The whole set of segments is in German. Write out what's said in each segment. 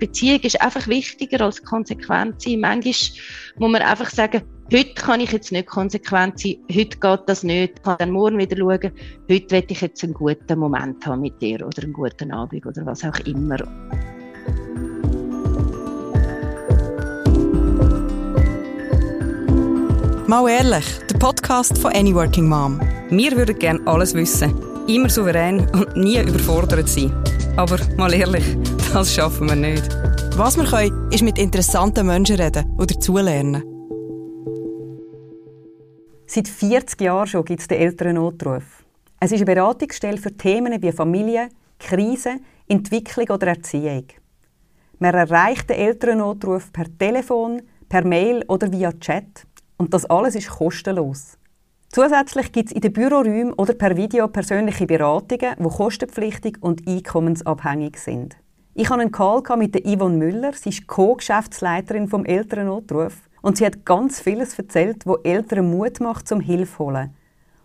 Beziehung ist einfach wichtiger als konsequent sein. Manchmal muss man einfach sagen, heute kann ich jetzt nicht konsequent sein, heute geht das nicht, ich kann dann morgen wieder schauen, heute will ich jetzt einen guten Moment haben mit dir oder einen guten Abend oder was auch immer. Mal ehrlich, der Podcast von Any Working Mom. Wir würden gerne alles wissen, immer souverän und nie überfordert sein. Aber mal ehrlich, das schaffen wir nicht. Was wir können, ist mit interessanten Menschen reden oder dazulernen. Seit 40 Jahren schon gibt es den Elternnotruf. Es ist eine Beratungsstelle für Themen wie Familie, Krise, Entwicklung oder Erziehung. Man erreicht den Elternnotruf per Telefon, per Mail oder via Chat. Und das alles ist kostenlos. Zusätzlich gibt es in den Büroräumen oder per Video persönliche Beratungen, die kostenpflichtig und einkommensabhängig sind. Ich hatte einen Call mit Yvonne Müller. Sie ist Co-Geschäftsleiterin vom Elternnotruf. Und sie hat ganz vieles erzählt, wo Eltern Mut macht zum Hilfe holen.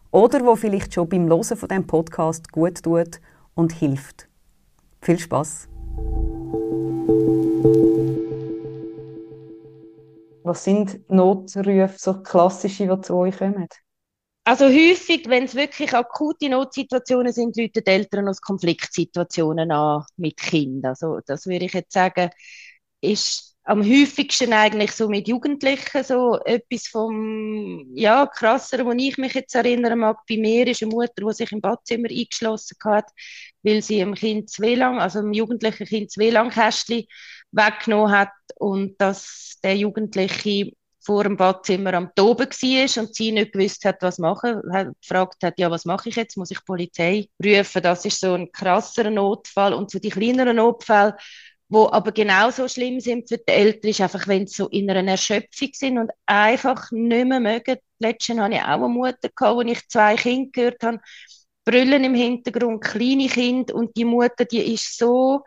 Oder wo vielleicht schon beim Hören von diesem Podcast gut tut und hilft. Viel Spaß! Was sind Notrufe, so klassische, die zu euch kommen? Also häufig, wenn es wirklich akute Notsituationen sind, die Eltern aus Konfliktsituationen an mit Kindern. Also das würde ich jetzt sagen, ist am häufigsten eigentlich so mit Jugendlichen so etwas vom ja krasseren, wo ich mich jetzt erinnern mag. Bei mir ist eine Mutter, die sich im Badzimmer eingeschlossen hat, weil sie dem Kind zu lang, also dem jugendlichen Kind zu lang Kästchen weggenommen hat und dass der Jugendliche vor dem Badzimmer am Toben war und sie nicht gewusst hat, was machen, hat gefragt hat, ja, was mache ich jetzt? Muss ich Polizei rufen? Das ist so ein krasser Notfall und so die kleineren Notfälle, wo aber genauso schlimm sind für die Eltern, ist einfach, wenn sie so in einer Erschöpfung sind und einfach nicht mehr mögen. Letztens hatte ich auch eine Mutter, gehabt, wo ich zwei Kinder gehört habe, brüllen im Hintergrund, kleine Kinder und die Mutter, die ist so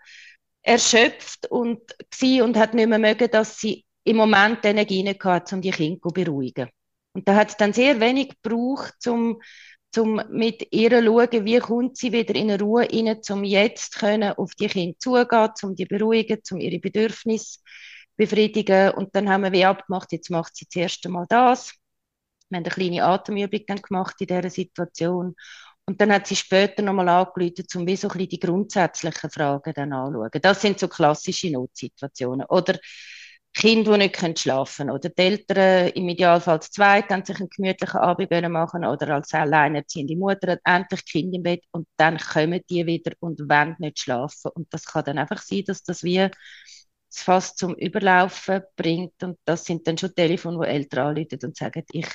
erschöpft und, und hat nicht mehr mögen, dass sie im Moment Energie gehabt, um die Kinder zu beruhigen. Und da hat es dann sehr wenig gebraucht, um zum mit ihr zu schauen, wie kommt sie wieder in eine Ruhe rein, um jetzt können auf die Kinder zugehen, um die beruhigen, um ihre Bedürfnisse befriedigen. Und dann haben wir wie abgemacht, jetzt macht sie das erste Mal das. Wir haben eine kleine Atemübung dann gemacht in dieser Situation. Und dann hat sie später nochmal angerufen, um wie so ein bisschen die grundsätzlichen Fragen dann anzuschauen. Das sind so klassische Notsituationen. Oder Kinder, die nicht schlafen können. Oder die Eltern, im Idealfall zu zweit, dann sich einen gemütlichen Abend machen oder als alleinerziehende Mutter hat endlich Kind im Bett und dann kommen die wieder und wollen nicht schlafen. Und das kann dann einfach sein, dass das wie fast zum Überlaufen bringt. Und das sind dann schon Telefone, wo Eltern anrufen und sagen, ich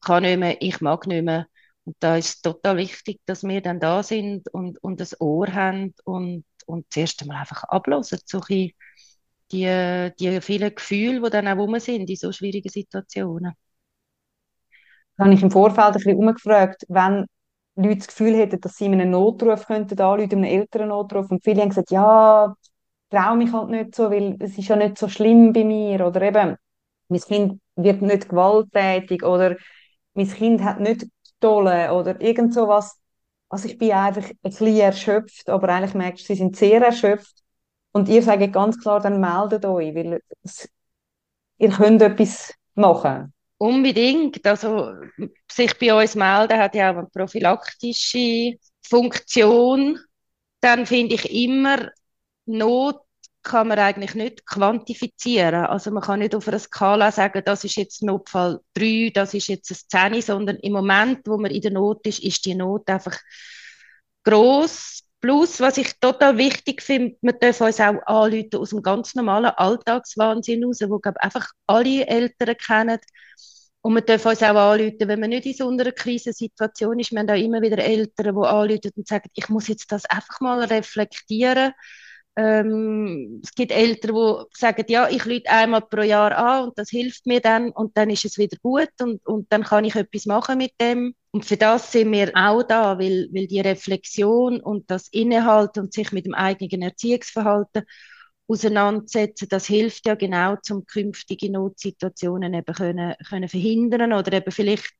kann nicht mehr, ich mag nicht mehr. Und da ist es total wichtig, dass wir dann da sind und, und das Ohr haben und, und einmal einfach ablosen, so die, die vielen Gefühle, die dann auch sind in so schwierigen Situationen. Da habe ich im Vorfeld ein bisschen umgefragt, wenn Leute das Gefühl hätten, dass sie einen Notruf könnten anrufen, einen älteren Notruf, und viele haben gesagt, ja, traue mich halt nicht so, weil es ist ja nicht so schlimm bei mir, oder eben, mein Kind wird nicht gewalttätig, oder mein Kind hat nicht Pistolen oder irgend sowas. Also ich bin einfach ein bisschen erschöpft, aber eigentlich merkst du, sie sind sehr erschöpft. Und ihr sagt ganz klar, dann meldet euch, weil es, ihr könnt etwas machen. Unbedingt. Also sich bei uns melden hat ja auch eine prophylaktische Funktion. Dann finde ich immer Not kann man eigentlich nicht quantifizieren. Also man kann nicht auf einer Skala sagen, das ist jetzt Notfall 3, das ist jetzt ein 10, sondern im Moment, wo man in der Not ist, ist die Not einfach groß. Plus, was ich total wichtig finde, wir dürfen uns auch anrufen aus dem ganz normalen Alltagswahnsinn raus, wo glaube einfach alle Eltern kennen. Und wir dürfen uns auch anrufen, wenn man nicht in so einer Krisensituation ist. Wir haben auch immer wieder Eltern, die anrufen und sagen, ich muss jetzt das einfach mal reflektieren ähm, es gibt Eltern, die sagen, ja, ich lüte einmal pro Jahr an und das hilft mir dann und dann ist es wieder gut und, und dann kann ich etwas machen mit dem. Und für das sind wir auch da, weil, weil die Reflexion und das Innehalten und sich mit dem eigenen Erziehungsverhalten auseinandersetzen, das hilft ja genau, zum künftige Notsituationen eben können, können verhindern oder eben vielleicht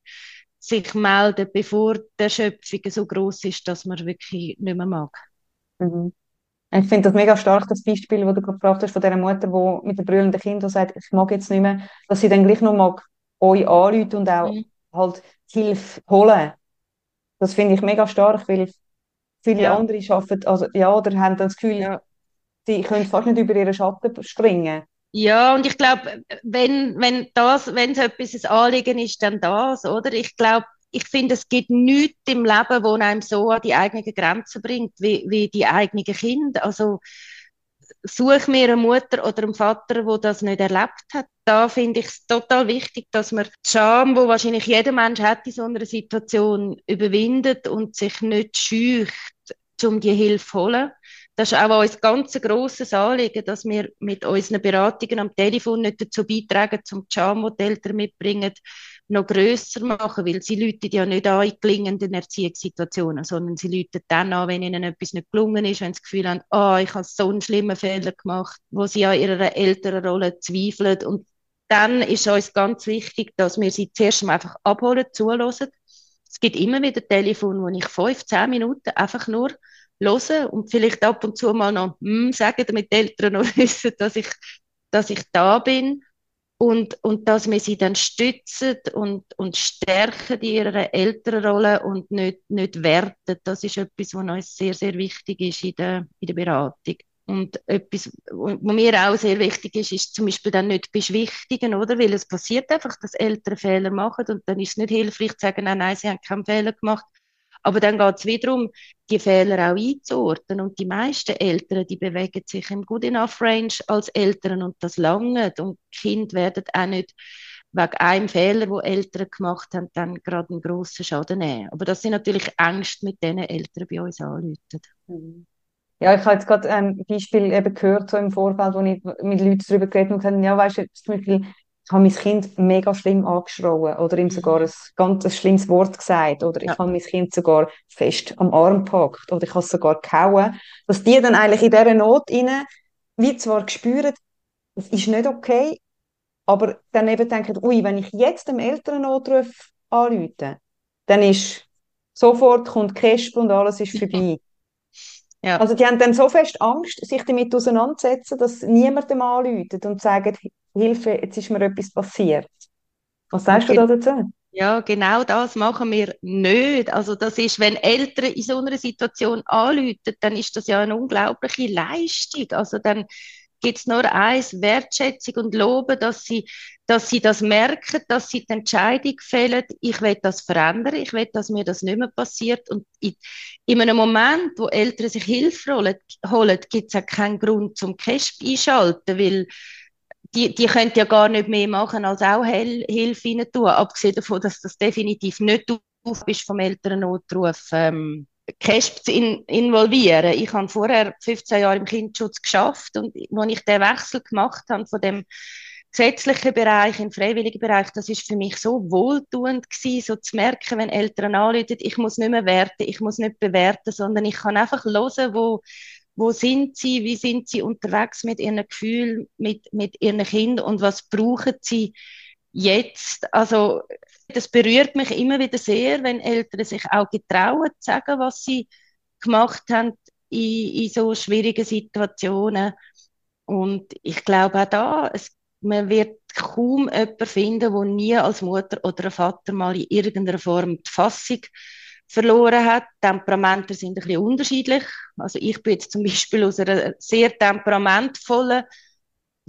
sich melden, bevor die Erschöpfung so groß ist, dass man wirklich nicht mehr mag. Mhm. Ich finde das mega stark, das Beispiel, das du gebracht hast, von dieser Mutter, die mit dem brüllenden Kind sagt, ich mag jetzt nicht mehr, dass sie dann gleich noch mag euch anrufen und auch mhm. halt Hilfe holen. Das finde ich mega stark, weil viele ja. andere schaffen, also ja, oder haben dann das Gefühl, ja. sie können fast nicht über ihren Schatten springen. Ja, und ich glaube, wenn, wenn das, wenn es etwas ein Anliegen ist, dann das, oder? Ich glaube, ich finde, es gibt nichts im Leben, wo einem so an die eigenen Grenzen bringt, wie, wie die eigenen Kinder. Also, suche mir eine Mutter oder einen Vater, wo das nicht erlebt hat. Da finde ich es total wichtig, dass man die Scham, wo wahrscheinlich jeder Mensch hat in so einer Situation, überwindet und sich nicht scheucht, um die Hilfe zu holen. Das ist auch ein ganz grosses Anliegen, dass wir mit unseren Beratungen am Telefon nicht dazu beitragen, zum Scham, die die Eltern mitbringen, noch grösser machen, weil sie läuten ja nicht an in gelingenden Erziehungssituationen, sondern sie läuten dann an, wenn ihnen etwas nicht gelungen ist, wenn sie das Gefühl haben, ah, oh, ich habe so einen schlimmen Fehler gemacht, wo sie an ihrer älteren Rolle zweifeln. Und dann ist uns ganz wichtig, dass wir sie zuerst mal einfach abholen, zulassen. Es gibt immer wieder Telefon, wo ich fünf, zehn Minuten einfach nur höre und vielleicht ab und zu mal noch hm, sagen, damit die Eltern noch wissen, dass ich, dass ich da bin und, und dass wir sie dann stützen und, und stärken in ihrer Elternrolle und nicht, nicht werten. Das ist etwas, was uns sehr, sehr wichtig ist in der, in der Beratung. Und etwas, was mir auch sehr wichtig ist, ist zum Beispiel dann nicht beschwichtigen, oder? Weil es passiert einfach, dass Eltern Fehler machen und dann ist es nicht hilfreich zu sagen, nein, nein, sie haben keinen Fehler gemacht, aber dann geht es wiederum, die Fehler auch einzuordnen. Und die meisten Eltern, die bewegen sich im Good Enough Range als Eltern und das lange. Und Kinder werden auch nicht wegen einem Fehler, wo Eltern gemacht haben, dann gerade einen grossen Schaden nehmen. Aber das sind natürlich Ängste, mit denen Eltern bei uns anrufen. Ja, ich habe jetzt gerade ein Beispiel eben gehört, so im Vorfeld, wo ich mit Leuten darüber geredet habe, und gesagt, ja, weißt du, zum Beispiel, ich habe mein Kind mega schlimm angeschrien oder ihm sogar ein ganz schlimmes Wort gesagt oder ich ja. habe mein Kind sogar fest am Arm gepackt oder ich habe es sogar gehauen, dass die dann eigentlich in dieser Not rein, wie zwar gespürt, es ist nicht okay, aber dann eben denken, ui, wenn ich jetzt dem Elternnotruf anrufe, dann ist sofort kommt Kesp und alles ist vorbei. Ja. Also die haben dann so fest Angst, sich damit auseinanderzusetzen, dass niemand dem anruft und sagt, Hilfe, jetzt ist mir etwas passiert. Was sagst okay. du da dazu? Ja, genau das machen wir nicht. Also das ist, wenn Eltern in so einer Situation anrufen, dann ist das ja eine unglaubliche Leistung. Also dann gibt es nur eins, Wertschätzung und Loben, dass sie, dass sie das merken, dass sie die Entscheidung fällen, ich will das verändern, ich will, dass mir das nicht mehr passiert. Und in, in einem Moment, wo Eltern sich Hilfe holen, holen gibt es auch keinen Grund zum Cash einschalten, weil die, die können ja gar nicht mehr machen, als auch Hel Hilfe rein tun, abgesehen davon, dass das definitiv nicht du bist vom Elternnotruf ähm, CASP zu in, involvieren. Ich habe vorher 15 Jahre im Kindschutz geschafft und als ich den Wechsel gemacht habe von dem gesetzlichen Bereich in den freiwilligen Bereich, das ist für mich so wohltuend gewesen, so zu merken, wenn Eltern anrufen, ich muss nicht mehr werten, ich muss nicht bewerten, sondern ich kann einfach hören, wo wo sind sie, wie sind sie unterwegs mit ihren Gefühlen, mit, mit ihren Kindern und was brauchen sie jetzt? Also, das berührt mich immer wieder sehr, wenn Eltern sich auch getrauen, zu sagen, was sie gemacht haben in, in so schwierigen Situationen. Und ich glaube auch da, es, man wird kaum jemanden finden, der nie als Mutter oder Vater mal in irgendeiner Form die Fassung verloren hat. Temperamente sind ein bisschen unterschiedlich. Also ich bin jetzt zum Beispiel aus einer sehr temperamentvollen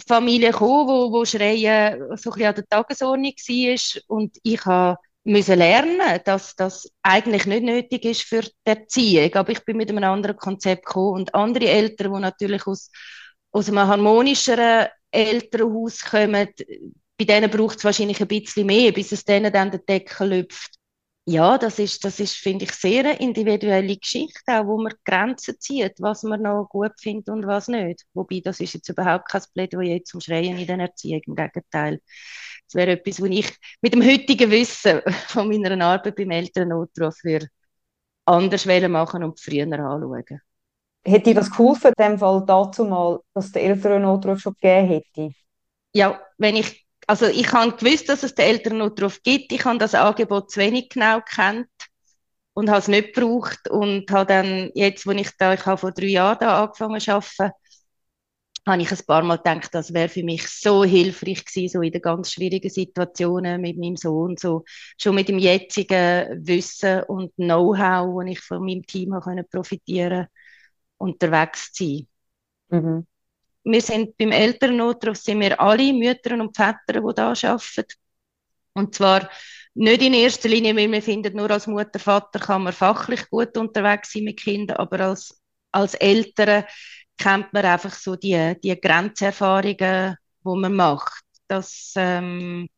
Familie gekommen, wo, wo Schreien so ein bisschen an der Tagesordnung war. Und ich müssen lernen, dass das eigentlich nicht nötig ist für die Erziehung. Aber ich bin mit einem anderen Konzept gekommen. Und andere Eltern, die natürlich aus, aus einem harmonischeren Elternhaus kommen, bei denen braucht es wahrscheinlich ein bisschen mehr, bis es denen dann der Deckel lüpft ja, das ist, das ist, finde ich, sehr eine individuelle Geschichte, auch wo man Grenzen zieht, was man noch gut findet und was nicht. Wobei, das ist jetzt überhaupt kein Plädoyer zum Schreien in der Erziehung, im Gegenteil. Das wäre etwas, was ich mit dem heutigen Wissen von meiner Arbeit beim Elternnotruf für anders machen und früher anschauen. Hätte das geholfen, in dem Fall dazu mal, dass der Elternnotruf schon gegeben hätte? Ja, wenn ich also ich habe gewusst, dass es den Eltern noch darauf gibt. Ich habe das Angebot zu wenig genau kennt. und habe es nicht gebraucht und habe dann jetzt, wo ich da, ich habe vor drei Jahren da angefangen zu arbeiten, habe ich ein paar Mal gedacht, das wäre für mich so hilfreich gewesen, so in den ganz schwierigen Situationen mit meinem Sohn, so schon mit dem jetzigen Wissen und Know-how, das ich von meinem Team habe profitieren unterwegs zu sein. Mhm. Wir sind beim Elternnotruf sind wir alle Mütter und Väter, die da arbeiten. Und zwar nicht in erster Linie, weil wir finden, nur als Mutter, Vater kann man fachlich gut unterwegs sein mit Kindern, aber als, als Eltern kennt man einfach so die, die Grenzerfahrungen, die man macht. Das, ähm,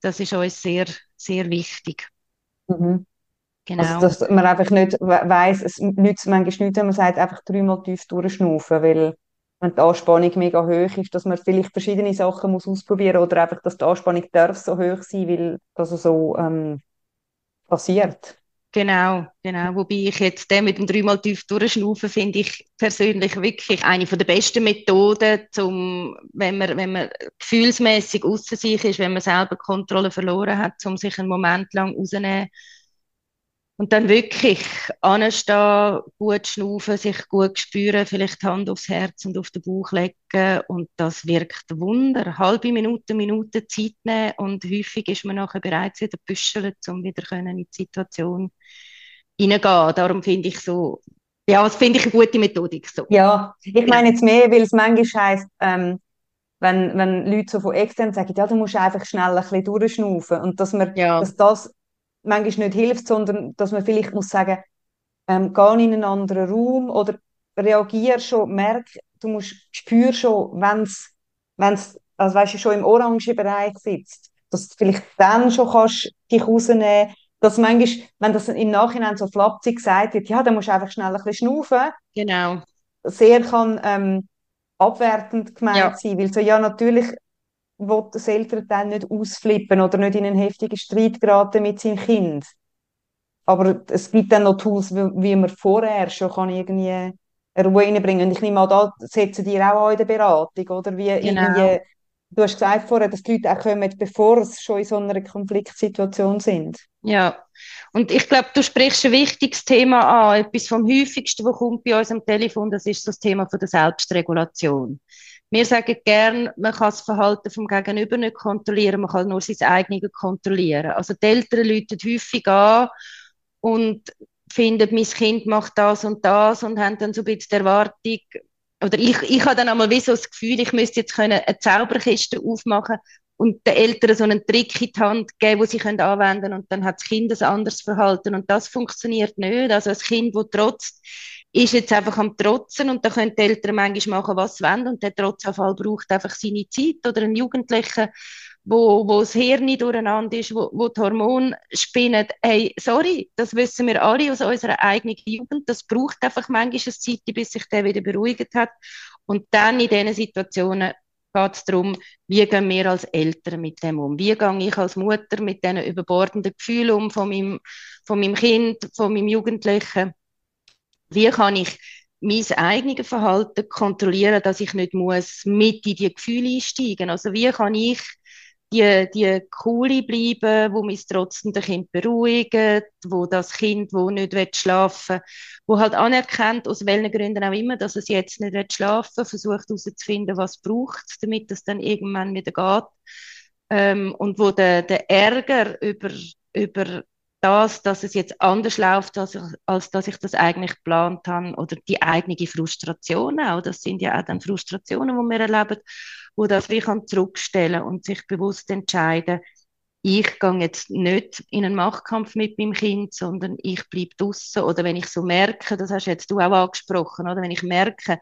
das ist uns sehr, sehr wichtig. Mhm. Genau. Also, dass man einfach nicht weiss, es nützt manchmal nicht, wenn man sagt, einfach dreimal tief durchschnaufen, weil wenn die Anspannung mega hoch ist, dass man vielleicht verschiedene Sachen muss ausprobieren oder einfach, dass die Anspannung darf so hoch sein, weil das so ähm, passiert. Genau, genau. Wobei ich jetzt den mit dem dreimal tief durchschnaufen finde ich persönlich wirklich eine der besten Methoden, zum, wenn man, wenn man gefühlsmäßig außer sich ist, wenn man selber Kontrolle verloren hat, um sich einen Moment lang rauszunehmen und dann wirklich anstehen, gut schnaufen, sich gut spüren, vielleicht die Hand aufs Herz und auf den Bauch legen und das wirkt Wunder. Halbe Minute, Minute Zeit nehmen und häufig ist man nachher bereits wieder büscheln, um wieder in die Situation hineingehen. Darum finde ich so, ja, das finde ich eine gute Methodik. So. Ja, ich meine jetzt mehr, weil es manchmal heisst, ähm, wenn, wenn Leute so von extern sagen, ja, du musst einfach schnell ein bisschen durchschnaufen und dass man, ja. dass das manchmal nicht hilft, sondern dass man vielleicht muss sagen, ähm, geh in einen anderen Raum oder reagier schon, merk, du musst spür schon, wenn es, wenn's, also weißt du, schon im orangen Bereich sitzt, dass du vielleicht dann schon kannst dich rausnehmen, dass manchmal, wenn das im Nachhinein so flapsig gesagt wird, ja, dann musst du einfach schnell ein bisschen schnaufen. Genau. Sehr kann ähm, abwertend gemeint ja. sein, weil so, ja, natürlich will das Elternteil nicht ausflippen oder nicht in einen heftigen Streit geraten mit seinem Kind. Aber es gibt dann noch Tools, wie, man vorher schon kann irgendwie Ruhe reinbringen. Und ich nehme an, da setzen die auch an in der Beratung, oder? Wie genau. irgendwie, du hast gesagt vorher, dass die Leute auch kommen, bevor sie schon in so einer Konfliktsituation sind. Ja, und ich glaube, du sprichst ein wichtiges Thema an. Etwas vom häufigsten, was kommt bei uns am Telefon, das ist das Thema von der Selbstregulation. Wir sagen gern, man kann das Verhalten vom Gegenüber nicht kontrollieren, man kann nur sein eigenes kontrollieren. Also die Eltern läuten häufig an und finden, mein Kind macht das und das und haben dann so ein bisschen die Erwartung, oder ich, ich habe dann einmal wie so das Gefühl, ich müsste jetzt können eine Zauberkiste aufmachen und den Eltern so einen Trick in die Hand geben, den sie können anwenden und dann hat das Kind ein anderes Verhalten und das funktioniert nicht. Also ein Kind, das trotzt, ist jetzt einfach am Trotzen und da können die Eltern manchmal machen, was sie wollen und der Trotzanfall braucht einfach seine Zeit oder ein Jugendlicher, wo, wo das Hirn durcheinander ist, wo, wo die Hormone spinnen. Hey, sorry, das wissen wir alle aus unserer eigenen Jugend. Das braucht einfach manchmal eine Zeit, bis sich der wieder beruhigt hat. Und dann in diesen Situationen geht es darum, wie gehen wir als Eltern mit dem um? Wie gehe ich als Mutter mit diesen überbordenden Gefühlen um von meinem, von meinem Kind, von meinem Jugendlichen? Wie kann ich mein eigenes Verhalten kontrollieren, dass ich nicht muss mit in die Gefühle einsteigen? Also wie kann ich die, die coole bleiben, wo mich trotzdem das Kind beruhigt, wo das Kind, wo nicht schlafen will, wo halt anerkennt, aus welchen Gründen auch immer, dass es jetzt nicht schlafen will, versucht herauszufinden, was braucht damit es dann irgendwann wieder geht. Ähm, und wo der, der Ärger über, über das, dass es jetzt anders läuft, als, als dass ich das eigentlich geplant habe, oder die eigene Frustration auch. Das sind ja auch dann Frustrationen, die wir erleben, wo das wie kann zurückstellen und sich bewusst entscheiden, ich gehe jetzt nicht in einen Machtkampf mit meinem Kind, sondern ich bleibe draußen. Oder wenn ich so merke, das hast jetzt du auch angesprochen, oder wenn ich merke,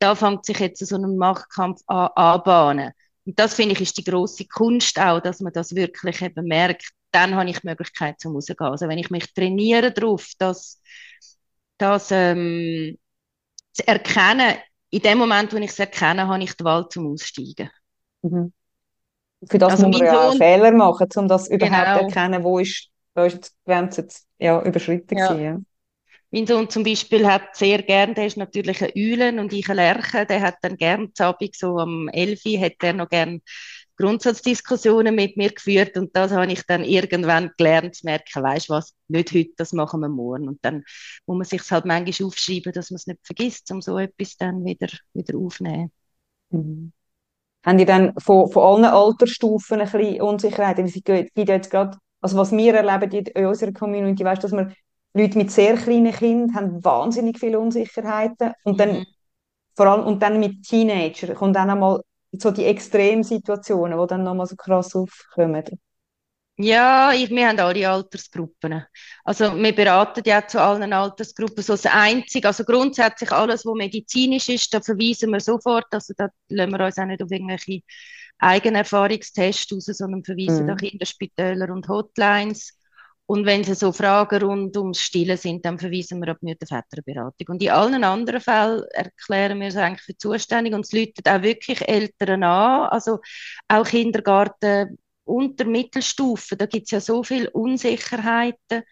da fängt sich jetzt so ein Machtkampf an, anbahnen. Und das finde ich ist die große Kunst auch, dass man das wirklich eben merkt dann habe ich die Möglichkeit zum rausgehen. Also wenn ich mich trainiere darauf, dass, dass ähm, zu erkennen, in dem Moment, wo ich es erkenne, habe ich die Wahl zum Aussteigen. Mhm. Für das also muss man ja auch Fehler machen, um das überhaupt genau. zu erkennen, wo ist, wo ist die Grenze ja, überschritten ja. Gewesen, ja. Mein Sohn zum Beispiel hat sehr gern, der ist natürlich ein Eulen und ich ein Lerche, der hat dann gern zu Abend, so am 11 Uhr, hat er noch gern Grundsatzdiskussionen mit mir geführt und das habe ich dann irgendwann gelernt zu merken, weißt was, nicht heute, das machen wir morgen. Und dann muss man sich halt manchmal aufschreiben, dass man es nicht vergisst, um so etwas dann wieder, wieder aufzunehmen. Mhm. Haben die dann von, von allen Altersstufen ein bisschen Unsicherheit? Es gibt jetzt gerade, also was wir erleben in unserer Community, weißt, dass wir Leute mit sehr kleinen Kindern haben wahnsinnig viele Unsicherheiten und dann mhm. vor allem und dann mit Teenagern kommt dann einmal so die Extremsituationen, die dann nochmal so krass aufkommen. Ja, ich, wir haben alle Altersgruppen. Also wir beraten ja zu allen Altersgruppen. So das Einzige, also grundsätzlich alles, was medizinisch ist, da verweisen wir sofort. Also da lassen wir uns auch nicht auf irgendwelche Eigenerfahrungstests raus, sondern verweisen mhm. auch Kinderspitäler und Hotlines. Und wenn sie so Fragen rund ums Stillen sind, dann verweisen wir auf die Mütter-Väter-Beratung. Und in allen anderen Fällen erklären wir es eigentlich für zuständig und es läutet auch wirklich Eltern an, also auch Kindergarten unter Mittelstufe, da gibt es ja so viele Unsicherheiten.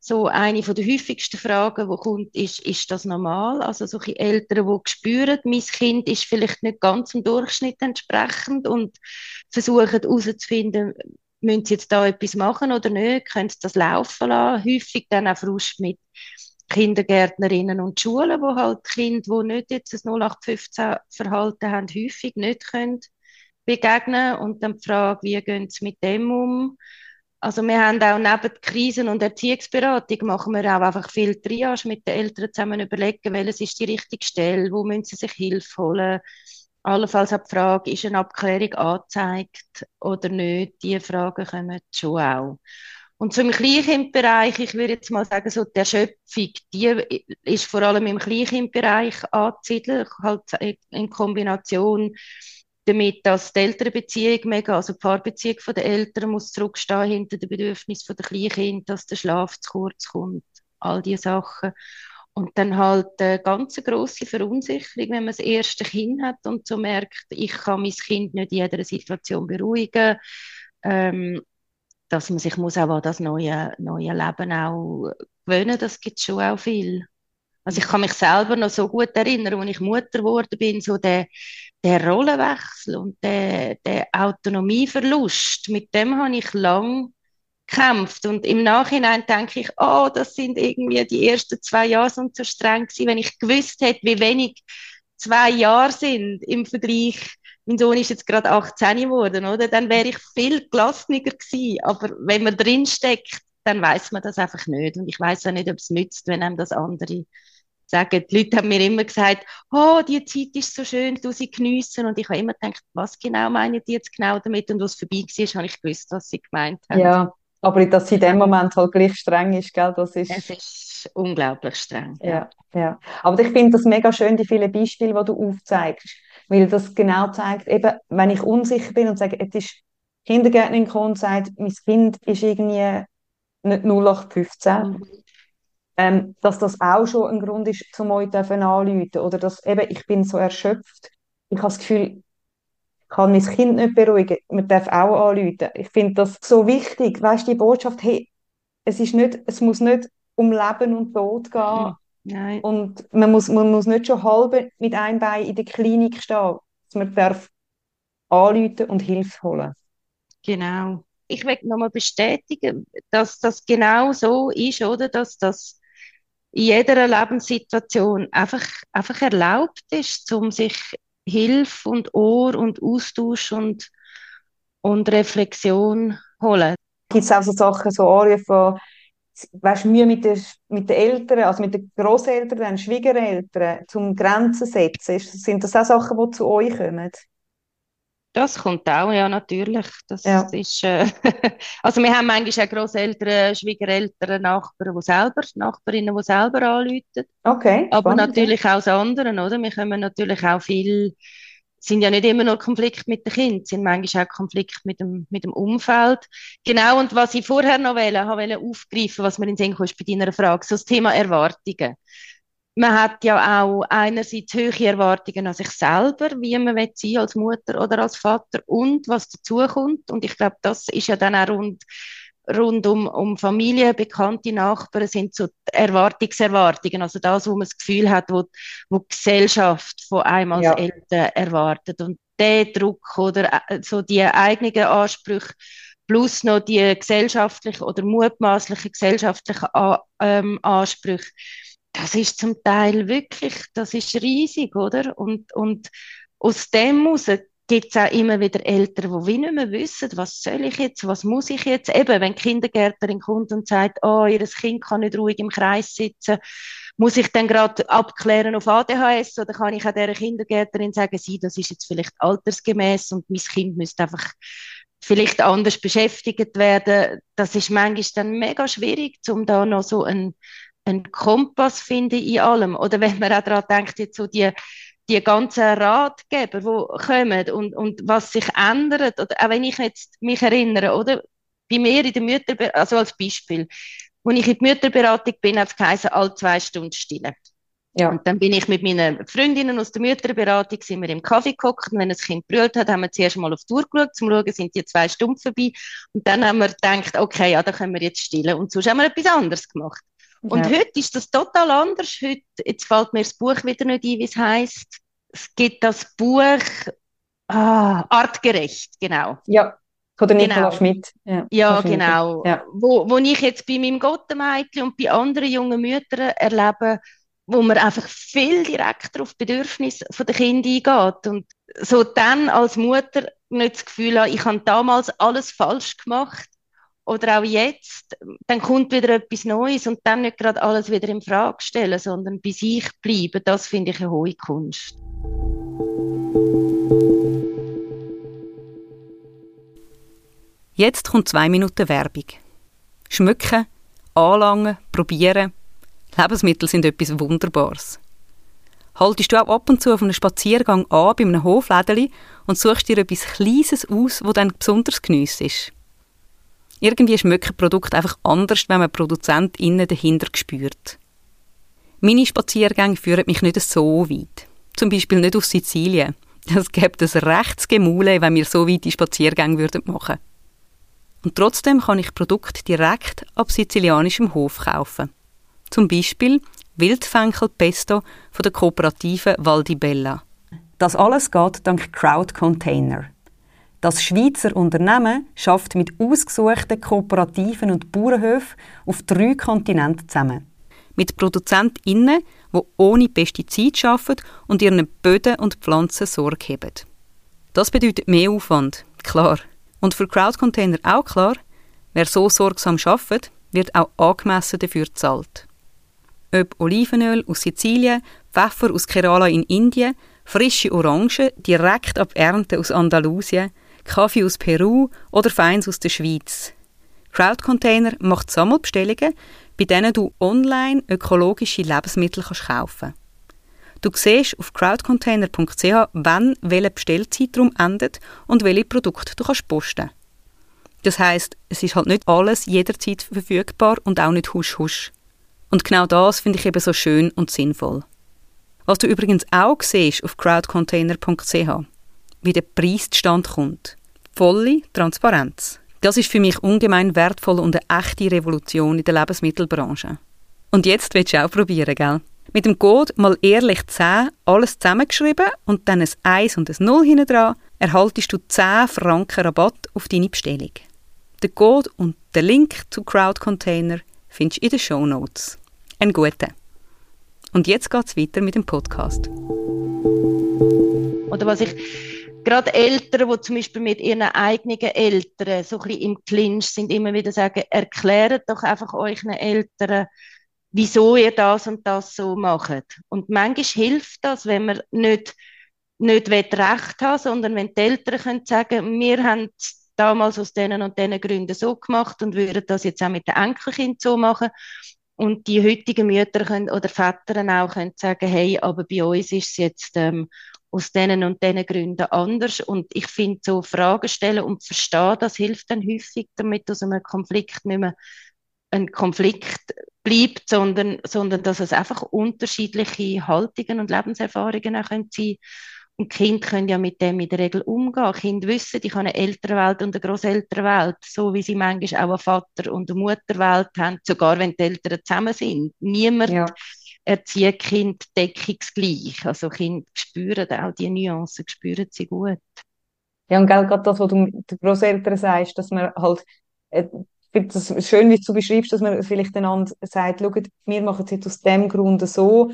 So eine der häufigsten Fragen, die kommt, ist, ist das normal? Also solche Eltern, die spüren, mein Kind ist vielleicht nicht ganz im Durchschnitt entsprechend und versuchen herauszufinden, müssen sie jetzt da etwas machen oder nicht, können sie das laufen lassen. Häufig dann auch Frust mit Kindergärtnerinnen und Schulen, wo halt Kinder, die nicht jetzt ein 0815 Verhalten haben, häufig nicht können begegnen und dann die Frage, wie gehen sie mit dem um? Also wir haben auch neben Krisen- und Erziehungsberatung machen wir auch einfach viel Triage mit den Eltern zusammen überlegen, welches ist die richtige Stelle, wo müssen sie sich Hilfe holen. Allenfalls auch die Frage, ist eine Abklärung angezeigt oder nicht? Diese Fragen kommen schon auch. Und im Kleinkindbereich, ich würde jetzt mal sagen, so die Erschöpfung, die ist vor allem im Kleinkindbereich anzusiedeln, halt in Kombination damit, dass die Elternbeziehung mega, also die Paarbeziehung der Eltern muss zurückstehen hinter den Bedürfnissen der Kleinkind, dass der Schlaf zu kurz kommt, all diese Sachen. Und dann halt eine ganz grosse Verunsicherung, wenn man das erste Kind hat und so merkt, ich kann mein Kind nicht in jeder Situation beruhigen, ähm, dass man sich muss auch an das neue, neue Leben auch gewöhnen, das gibt schon auch viel. Also ich kann mich selber noch so gut erinnern, als ich Mutter geworden bin, so der, der Rollenwechsel und der, der Autonomieverlust, mit dem habe ich lang gekämpft. Und im Nachhinein denke ich, oh, das sind irgendwie die ersten zwei Jahre so streng gewesen. Wenn ich gewusst hätte, wie wenig zwei Jahre sind im Vergleich, mein Sohn ist jetzt gerade 18 geworden, oder? Dann wäre ich viel gelassener gewesen. Aber wenn man drinsteckt, dann weiß man das einfach nicht. Und ich weiß auch nicht, ob es nützt, wenn einem das andere sagen. Die Leute haben mir immer gesagt, oh, die Zeit ist so schön, du sie geniessen. Und ich habe immer gedacht, was genau meinen die jetzt genau damit? Und was vorbei war, habe ich gewusst, was sie gemeint haben. Ja, aber dass sie in dem Moment halt gleich streng ist, gell, das ist... Es ist unglaublich streng. Ja, ja. ja. Aber ich finde das mega schön, die vielen Beispiele, die du aufzeigst. Weil das genau zeigt, eben, wenn ich unsicher bin und sage, jetzt ist Kindergärtnerin gekommen und sagt, mein Kind ist irgendwie nicht 0815, mhm ähm, dass das auch schon ein Grund ist, zum euch anzurufen. Oder dass eben, ich bin so erschöpft. Ich habe das Gefühl, kann mein Kind nicht beruhigen. Man darf auch anrufen. Ich finde das so wichtig. Weißt du, die Botschaft, hey, es, ist nicht, es muss nicht um Leben und Tod gehen. Hm, nein. Und man muss, man muss nicht schon halb mit einem Bein in der Klinik stehen. Man darf anrufen und Hilfe holen. Genau. Ich möchte nochmal bestätigen, dass das genau so ist, oder? Dass das in jeder Lebenssituation einfach, einfach erlaubt ist, um sich Hilfe und Ohr und Austausch und, und Reflexion holen. Gibt es auch so Sachen, so Anrufe, weißt du, Mühe mit den, mit den Eltern, also mit den Großeltern, Schwiegereltern, zum Grenzen setzen? Sind das auch Sachen, die zu euch kommen? Das kommt auch, ja, natürlich. Das ja. ist, äh, also wir haben manchmal auch Großeltern, Schwiegereltern, Nachbarn, die selber, Nachbarinnen, die selber anrufen. Okay. Aber spannend, natürlich auch das andere, oder? Wir können natürlich auch viel, sind ja nicht immer nur Konflikt mit den Kindern, sind manchmal auch Konflikt mit dem, mit dem Umfeld. Genau, und was ich vorher noch wollte, wollte aufgreifen, was mir in den Sinn kommt bei deiner Frage, so das Thema Erwartungen man hat ja auch einerseits hohe Erwartungen an sich selber, wie man will sein als Mutter oder als Vater und was dazukommt. Und ich glaube, das ist ja dann auch rund rund um, um Familie, bekannte Nachbarn sind so Erwartungserwartungen, also das, wo man das Gefühl hat, wo, wo die Gesellschaft von einem als ja. Eltern erwartet. Und der Druck oder äh, so die eigenen Ansprüche plus noch die gesellschaftlichen oder mutmaßlichen gesellschaftlichen Ansprüche, das ist zum Teil wirklich, das ist riesig, oder? Und, und aus dem heraus gibt es auch immer wieder Eltern, die wie nicht mehr wissen, was soll ich jetzt, was muss ich jetzt. Eben, wenn die Kindergärtnerin kommt und sagt, oh, ihr Kind kann nicht ruhig im Kreis sitzen, muss ich dann gerade abklären auf ADHS oder kann ich auch dieser Kindergärtnerin sagen, sie, das ist jetzt vielleicht altersgemäß und mein Kind müsste einfach vielleicht anders beschäftigt werden. Das ist manchmal dann mega schwierig, um da noch so einen, einen Kompass finden in allem. Oder wenn man auch daran denkt, jetzt so die die ganzen Ratgeber, die kommen und, und was sich ändert, oder auch wenn ich jetzt mich erinnere, oder? Bei mir in der Mütter, also als Beispiel, als ich in die Mütterberatung bin, hat es geheißen, alle zwei Stunden stille. Ja. Und dann bin ich mit meinen Freundinnen aus der Mütterberatung, sind wir im Kaffee geguckt und wenn ein Kind brüllt hat, haben wir zuerst mal auf die Uhr geschaut, zum schauen, sind die zwei Stunden vorbei. Und dann haben wir gedacht, okay, ja, da können wir jetzt stillen. Und sonst haben wir etwas anderes gemacht. Und ja. heute ist das total anders. Heute, jetzt fällt mir das Buch wieder nicht ein, wie es heißt. Es gibt das Buch ah, Artgerecht, genau. Ja, von der Nicola genau. Schmidt. Ja, ja genau. Ja. Wo, wo ich jetzt bei meinem Gottemädchen und bei anderen jungen Müttern erlebe, wo man einfach viel direkter auf Bedürfnisse der Kinder eingeht. Und so dann als Mutter nicht das Gefühl habe, ich habe damals alles falsch gemacht oder auch jetzt, dann kommt wieder etwas Neues und dann nicht gerade alles wieder in Frage stellen, sondern bei sich bleiben, das finde ich eine hohe Kunst. Jetzt kommt zwei Minuten Werbung. Schmücken, anlangen, probieren. Lebensmittel sind etwas Wunderbares. Haltest du auch ab und zu auf einem Spaziergang an bei einem Hoflädeli und suchst dir etwas Kleines aus, wo dann besonders ist? Irgendwie schmecken Produkte einfach anders, wenn man ProduzentInnen dahinter spürt. Meine Spaziergänge führen mich nicht so weit. Zum Beispiel nicht auf Sizilien. Es gibt ein rechtes Gemule, wenn wir so weite Spaziergänge würden machen Und trotzdem kann ich Produkte direkt ab sizilianischem Hof kaufen. Zum Beispiel Wildfenkel-Pesto von der Kooperativen Val di Bella. Das alles geht dank Crowd Container. Das Schweizer Unternehmen schafft mit ausgesuchten Kooperativen und Bauernhöfen auf drei Kontinenten zusammen. Mit ProduzentInnen, die ohne Pestizide arbeiten und ihren Böden und Pflanzen Sorge haben. Das bedeutet mehr Aufwand, klar. Und für Crowdcontainer auch klar, wer so sorgsam arbeitet, wird auch angemessen dafür gezahlt. Ob Olivenöl aus Sizilien, Pfeffer aus Kerala in Indien, frische Orangen direkt ab Ernte aus Andalusien – Kaffee aus Peru oder Feins aus der Schweiz. Crowdcontainer macht Sammelbestellungen, bei denen du online ökologische Lebensmittel kannst kaufen Du siehst auf crowdcontainer.ch, wann welcher Bestellzeitraum endet und welche Produkte du kannst posten Das heißt, es ist halt nicht alles jederzeit verfügbar und auch nicht husch husch. Und genau das finde ich eben so schön und sinnvoll. Was du übrigens auch siehst auf crowdcontainer.ch, wie der Preis zustande kommt. Volle Transparenz. Das ist für mich ungemein wertvoll und eine echte Revolution in der Lebensmittelbranche. Und jetzt willst du auch probieren, gell? Mit dem Code mal ehrlich 10 alles zusammengeschrieben und dann ein 1 und ein 0 hinten dran, erhaltest du 10 Franken Rabatt auf deine Bestellung. Den Code und den Link zu Crowdcontainer findest du in den Show Notes. Ein guter. Und jetzt geht's weiter mit dem Podcast. Oder was ich gerade Eltern, die zum Beispiel mit ihren eigenen Eltern so ein bisschen im Clinch sind, immer wieder sagen, erklärt doch einfach euren Eltern, wieso ihr das und das so macht. Und manchmal hilft das, wenn man nicht, nicht recht haben sondern wenn die Eltern können sagen, wir haben damals aus diesen und diesen Gründen so gemacht und würden das jetzt auch mit den Enkelkindern so machen. Und die heutigen Mütter können, oder Väter auch können sagen, hey, aber bei uns ist es jetzt ähm, aus diesen und diesen Gründen anders. Und ich finde, so Fragen stellen und verstehen, das hilft dann häufig, damit aus einem Konflikt nicht mehr ein Konflikt bleibt, sondern, sondern dass es einfach unterschiedliche Haltungen und Lebenserfahrungen auch sein können Und Kinder können ja mit dem in der Regel umgehen. Kinder wissen, ich habe eine Elternwelt und eine Großelternwelt, so wie sie manchmal auch eine Vater- und eine Mutterwelt haben, sogar wenn die Eltern zusammen sind. Niemand ja. Erzieht Kind deckungsgleich. Also Kinder spüren auch die Nuancen, spüren sie gut. Ja, und gerade das, was du den Großeltern sagst, dass man halt, äh, das schön, wie du beschreibst, dass man vielleicht einander sagt, schaut, wir machen es jetzt aus dem Grund so,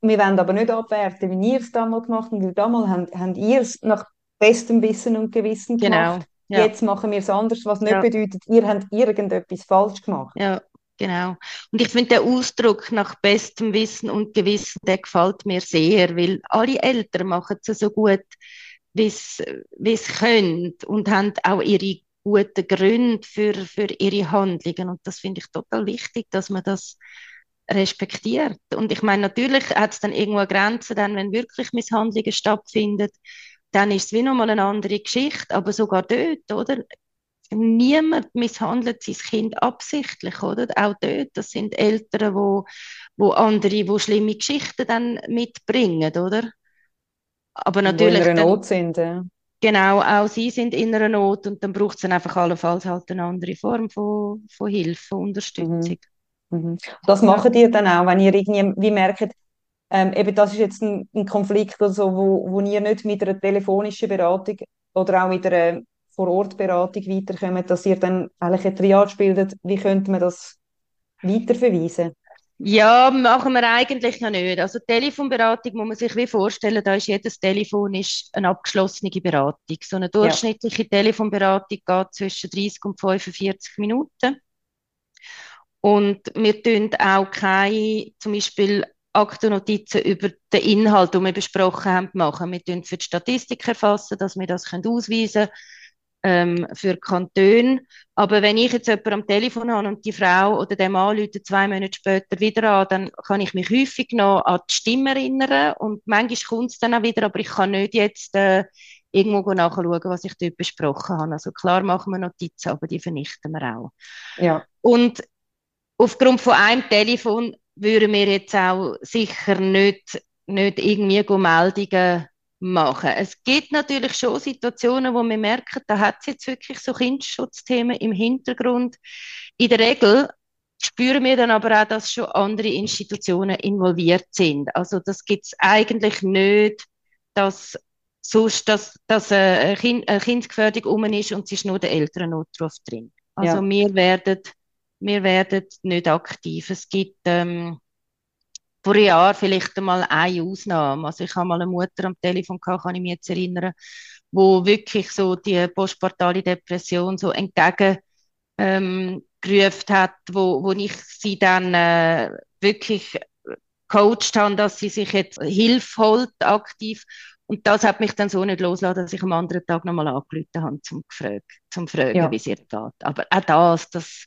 wir wollen aber nicht abwerten, wie ihr es damals gemacht habt, weil damals habt, habt ihr es nach bestem Wissen und Gewissen genau, gemacht. Genau. Ja. Jetzt machen wir es anders, was nicht ja. bedeutet, ihr habt irgendetwas falsch gemacht. Ja, genau. Und ich finde der Ausdruck nach bestem Wissen und Gewissen, der gefällt mir sehr, weil alle Eltern machen es so gut, wie sie können und haben auch ihre guten Gründe für, für ihre Handlungen. Und das finde ich total wichtig, dass man das respektiert. Und ich meine, natürlich hat es dann irgendwo Grenzen, dann, wenn wirklich Misshandlungen stattfinden, dann ist es wie nochmal eine andere Geschichte. Aber sogar dort, oder? Niemand misshandelt sein Kind absichtlich, oder? Auch dort, das sind Eltern, wo, wo andere, wo schlimme Geschichten dann mitbringen, oder? Aber natürlich. In einer Not sind, ja. Genau, auch sie sind in einer Not und dann braucht es dann einfach allenfalls halt eine andere Form von, von Hilfe, Unterstützung. Mhm. Mhm. Das macht ihr dann auch, wenn ihr irgendwie wie merkt, ähm, eben das ist jetzt ein, ein Konflikt oder so, wo, wo ihr nicht mit einer telefonischen Beratung oder auch mit einer Vor-Ort-Beratung weiterkommt, dass ihr dann eigentlich ein Triage bildet, wie könnte man das weiterverweisen? Ja, machen wir eigentlich noch nicht. Also Telefonberatung muss man sich wie vorstellen, da ist jedes Telefon ist eine abgeschlossene Beratung. So eine durchschnittliche ja. Telefonberatung geht zwischen 30 und 45 Minuten. Und wir tun auch keine, zum Beispiel Aktennotizen über den Inhalt, den wir besprochen haben, machen. Wir tun für die Statistik erfassen, dass wir das ausweisen können ähm, für Kantone. Aber wenn ich jetzt jemanden am Telefon habe und die Frau oder der Mann läutet zwei Monate später wieder an, dann kann ich mich häufig noch an die Stimme erinnern und manchmal kommt es dann auch wieder, aber ich kann nicht jetzt äh, irgendwo nachschauen, was ich dort besprochen habe. Also klar machen wir Notizen, aber die vernichten wir auch. Ja. Und aufgrund von einem Telefon würden wir jetzt auch sicher nicht, nicht irgendwie Meldungen machen. Es gibt natürlich schon Situationen, wo wir merken, da hat es jetzt wirklich so Kinderschutzthemen im Hintergrund. In der Regel spüren wir dann aber auch, dass schon andere Institutionen involviert sind. Also das gibt es eigentlich nicht, dass sonst, dass, dass eine, kind, eine Kindesgefährdung um ist und es ist nur der Elternnotruf drin. Also ja. wir werden wir werden nicht aktiv. Es gibt ähm, vor Jahren vielleicht einmal eine Ausnahme. Also ich habe mal eine Mutter am Telefon gehabt, kann ich mich jetzt erinnern, wo wirklich so die postpartale Depression so entgegen ähm, hat, wo, wo ich sie dann äh, wirklich coacht habe, dass sie sich jetzt Hilfe holt, aktiv. Und das hat mich dann so nicht losgelassen, dass ich am anderen Tag nochmal angerufen habe, zum, gefragt, zum fragen, ja. wie es ihr geht. Aber auch das, das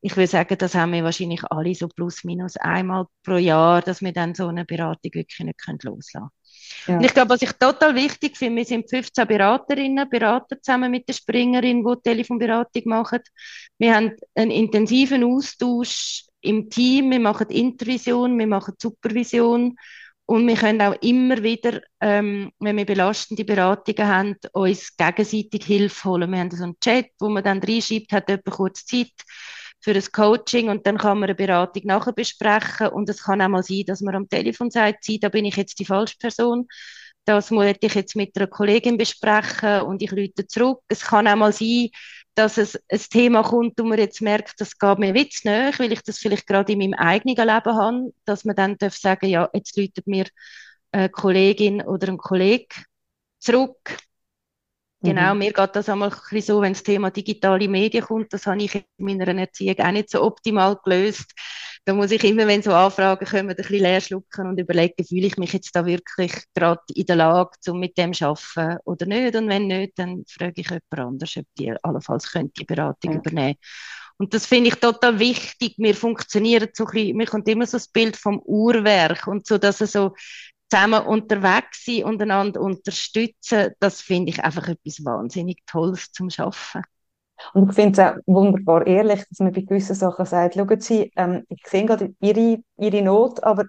ich würde sagen, das haben wir wahrscheinlich alle so plus minus einmal pro Jahr, dass wir dann so eine Beratung wirklich nicht loslassen können. Ja. Und ich glaube, was ich total wichtig finde, wir sind 15 Beraterinnen, Berater zusammen mit der Springerin, die Telefonberatung machen. Wir haben einen intensiven Austausch im Team, wir machen Intervision, wir machen Supervision und wir können auch immer wieder, ähm, wenn wir belastende Beratungen haben, uns gegenseitig Hilfe holen. Wir haben so einen Chat, wo man dann reinschreibt, hat jemand kurz Zeit, für ein Coaching und dann kann man eine Beratung nachher besprechen. Und es kann auch mal sein, dass man am Telefon sagt, Sie, da bin ich jetzt die falsche Person, das muss ich jetzt mit einer Kollegin besprechen und ich lüte zurück. Es kann auch mal sein, dass es ein Thema kommt, wo man jetzt merkt, das geht mir Witz nicht, weil ich das vielleicht gerade in meinem eigenen Leben habe, dass man dann darf sagen, ja, jetzt läutet mir eine Kollegin oder ein Kollege zurück Genau, mhm. mir geht das einmal ein so, wenn das Thema digitale Medien kommt, das habe ich in meiner Erziehung auch nicht so optimal gelöst. Da muss ich immer, wenn so Anfragen kommen, ein bisschen leer schlucken und überlegen, fühle ich mich jetzt da wirklich gerade in der Lage, um mit dem zu arbeiten oder nicht. Und wenn nicht, dann frage ich jemand anders, ob die allenfalls könnte die Beratung ja. übernehmen und das finde ich total wichtig. Wir funktionieren so ein bisschen, mir kommt immer so das Bild vom Uhrwerk und so, dass es so zusammen unterwegs sein und einander unterstützen, das finde ich einfach etwas wahnsinnig Tolles zum Schaffen. Und ich finde es auch wunderbar ehrlich, dass man bei gewissen Sachen sagt, schauen Sie, ähm, ich sehe gerade Ihre, Ihre Not, aber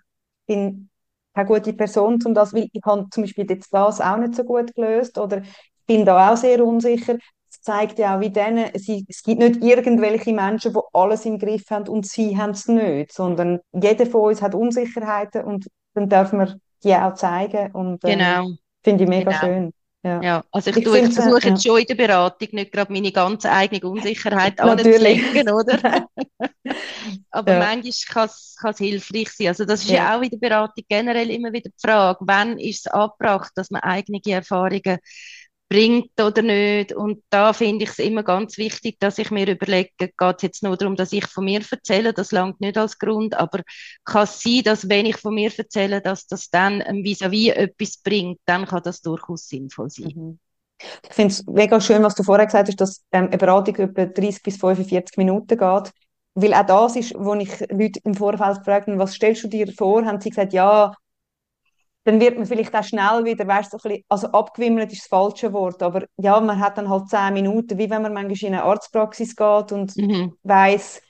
bin keine gute Person, um das, weil ich habe zum Beispiel das auch nicht so gut gelöst oder bin da auch sehr unsicher. Das zeigt ja auch, wie denen, es, es gibt nicht irgendwelche Menschen, die alles im Griff haben und sie haben es nicht, sondern jeder von uns hat Unsicherheiten und dann dürfen wir die auch zeigen und ähm, genau. finde ich mega genau. schön. Ja. ja. also ich, ich, tue, ich versuche ja. jetzt schon in der Beratung nicht gerade meine ganz eigene Unsicherheit anzulegen, oder? Aber ja. manchmal kann es hilfreich sein. Also das ist ja. ja. auch in der Beratung generell immer wieder die Frage, wann ist es angebracht, dass man eigene Erfahrungen bringt oder nicht. Und da finde ich es immer ganz wichtig, dass ich mir überlege, geht es jetzt nur darum, dass ich von mir erzähle, das langt nicht als Grund, aber kann es sein, dass wenn ich von mir erzähle, dass das dann vis-à-vis -vis etwas bringt, dann kann das durchaus sinnvoll sein. Mhm. Ich finde es mega schön, was du vorher gesagt hast, dass ähm, eine Beratung etwa 30 bis 45 Minuten geht. Weil auch das ist, wo ich Leute im Vorfeld gefragt habe, was stellst du dir vor, haben sie gesagt, ja, dann wird man vielleicht auch schnell wieder, weißt, so ein bisschen, also abgewimmelt ist das falsche Wort, aber ja, man hat dann halt zehn Minuten, wie wenn man manchmal in eine Arztpraxis geht und mhm. weiß,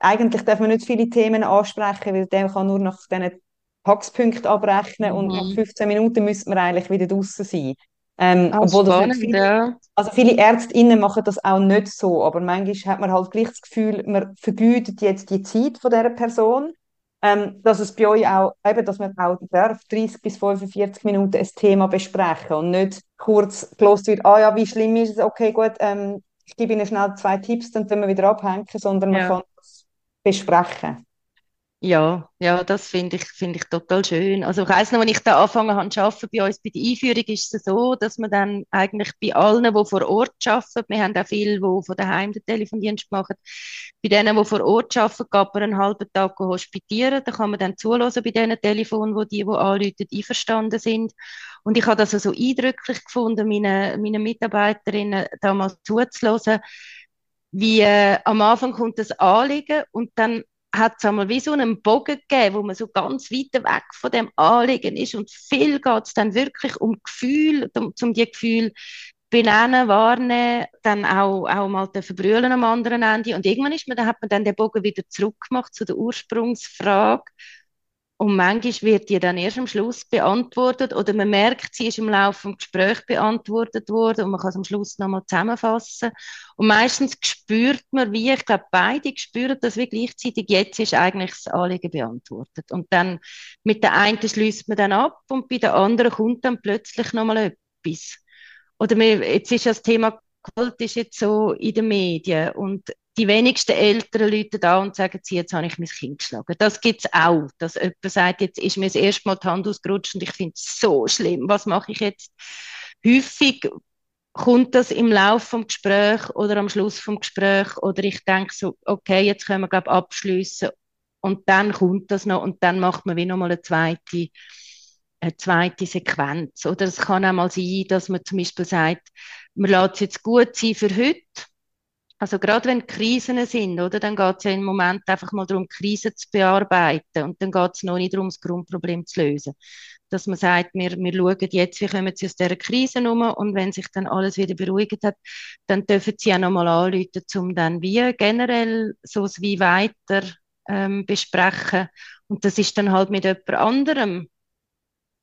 eigentlich darf man nicht viele Themen ansprechen, weil der kann nur nach diesen Paxpunkten abrechnen mhm. und nach 15 Minuten müsste man eigentlich wieder draußen sein. Ähm, ah, obwohl spannend, viele, ja. Also viele Ärztinnen machen das auch nicht so, aber manchmal hat man halt gleich das Gefühl, man vergütet jetzt die Zeit von dieser Person ähm, dass es bei euch auch, eben, dass man auch darf, 30 bis 45 Minuten ein Thema besprechen und nicht kurz gelost wird, ah ja, wie schlimm ist es, okay, gut, ähm, ich gebe Ihnen schnell zwei Tipps, dann können wir wieder abhängen, sondern man kann es besprechen. Ja, ja, das finde ich, finde ich total schön. Also ich weiss noch, wenn ich da angefangen habe zu arbeiten, bei uns bei der Einführung ist es so, dass man dann eigentlich bei allen, die vor Ort arbeiten, wir haben auch viele, die von daheim den Telefondienst machen, bei denen, die vor Ort arbeiten, geht man einen halben Tag hospitieren, da kann man dann zulassen bei diesen Telefonen, wo die, die anrufen, einverstanden sind. Und ich habe das so also eindrücklich gefunden, meinen meine Mitarbeiterinnen damals zuzulassen, wie äh, am Anfang kommt das Anliegen und dann hat es einmal wie so einen Bogen gegeben, wo man so ganz weit weg von dem Anliegen ist. Und viel geht es dann wirklich um Gefühl, um, um die Gefühl benennen, warnen, dann auch, auch mal verbrüllen am anderen Ende. Und irgendwann ist man, dann hat man dann den Bogen wieder zurückgemacht zu der Ursprungsfrage und manchmal wird die dann erst am Schluss beantwortet oder man merkt, sie ist im Laufe des Gesprächs beantwortet worden und man kann es am Schluss nochmal zusammenfassen. Und meistens spürt man, wie, ich glaube, beide spüren das wie gleichzeitig, jetzt ist eigentlich das Anliegen beantwortet. Und dann mit der einen schließt man dann ab und bei der anderen kommt dann plötzlich nochmal etwas. Oder wir, jetzt ist das Thema Gewalt ist jetzt so in den Medien und die wenigsten Eltern Leute da und sagen, jetzt habe ich mein Kind geschlagen. Das gibt es auch, dass jemand sagt, jetzt ist mir das erste Mal die Hand ausgerutscht und ich finde es so schlimm, was mache ich jetzt? Häufig kommt das im Laufe des Gesprächs oder am Schluss des Gesprächs oder ich denke so, okay, jetzt können wir glaube abschließen und dann kommt das noch und dann macht man wie nochmal eine zweite, eine zweite Sequenz. Oder es kann auch mal sein, dass man zum Beispiel sagt, man lässt es jetzt gut sein für heute also gerade wenn Krisen sind, oder, dann geht es ja im Moment einfach mal darum, Krisen zu bearbeiten und dann geht es noch nicht darum, das Grundproblem zu lösen. Dass man sagt, wir, wir schauen jetzt, wie kommen sie aus dieser Krise um und wenn sich dann alles wieder beruhigt hat, dann dürfen sie auch nochmal anrufen, um dann wie generell so wie weiter ähm, besprechen. Und das ist dann halt mit jemand anderem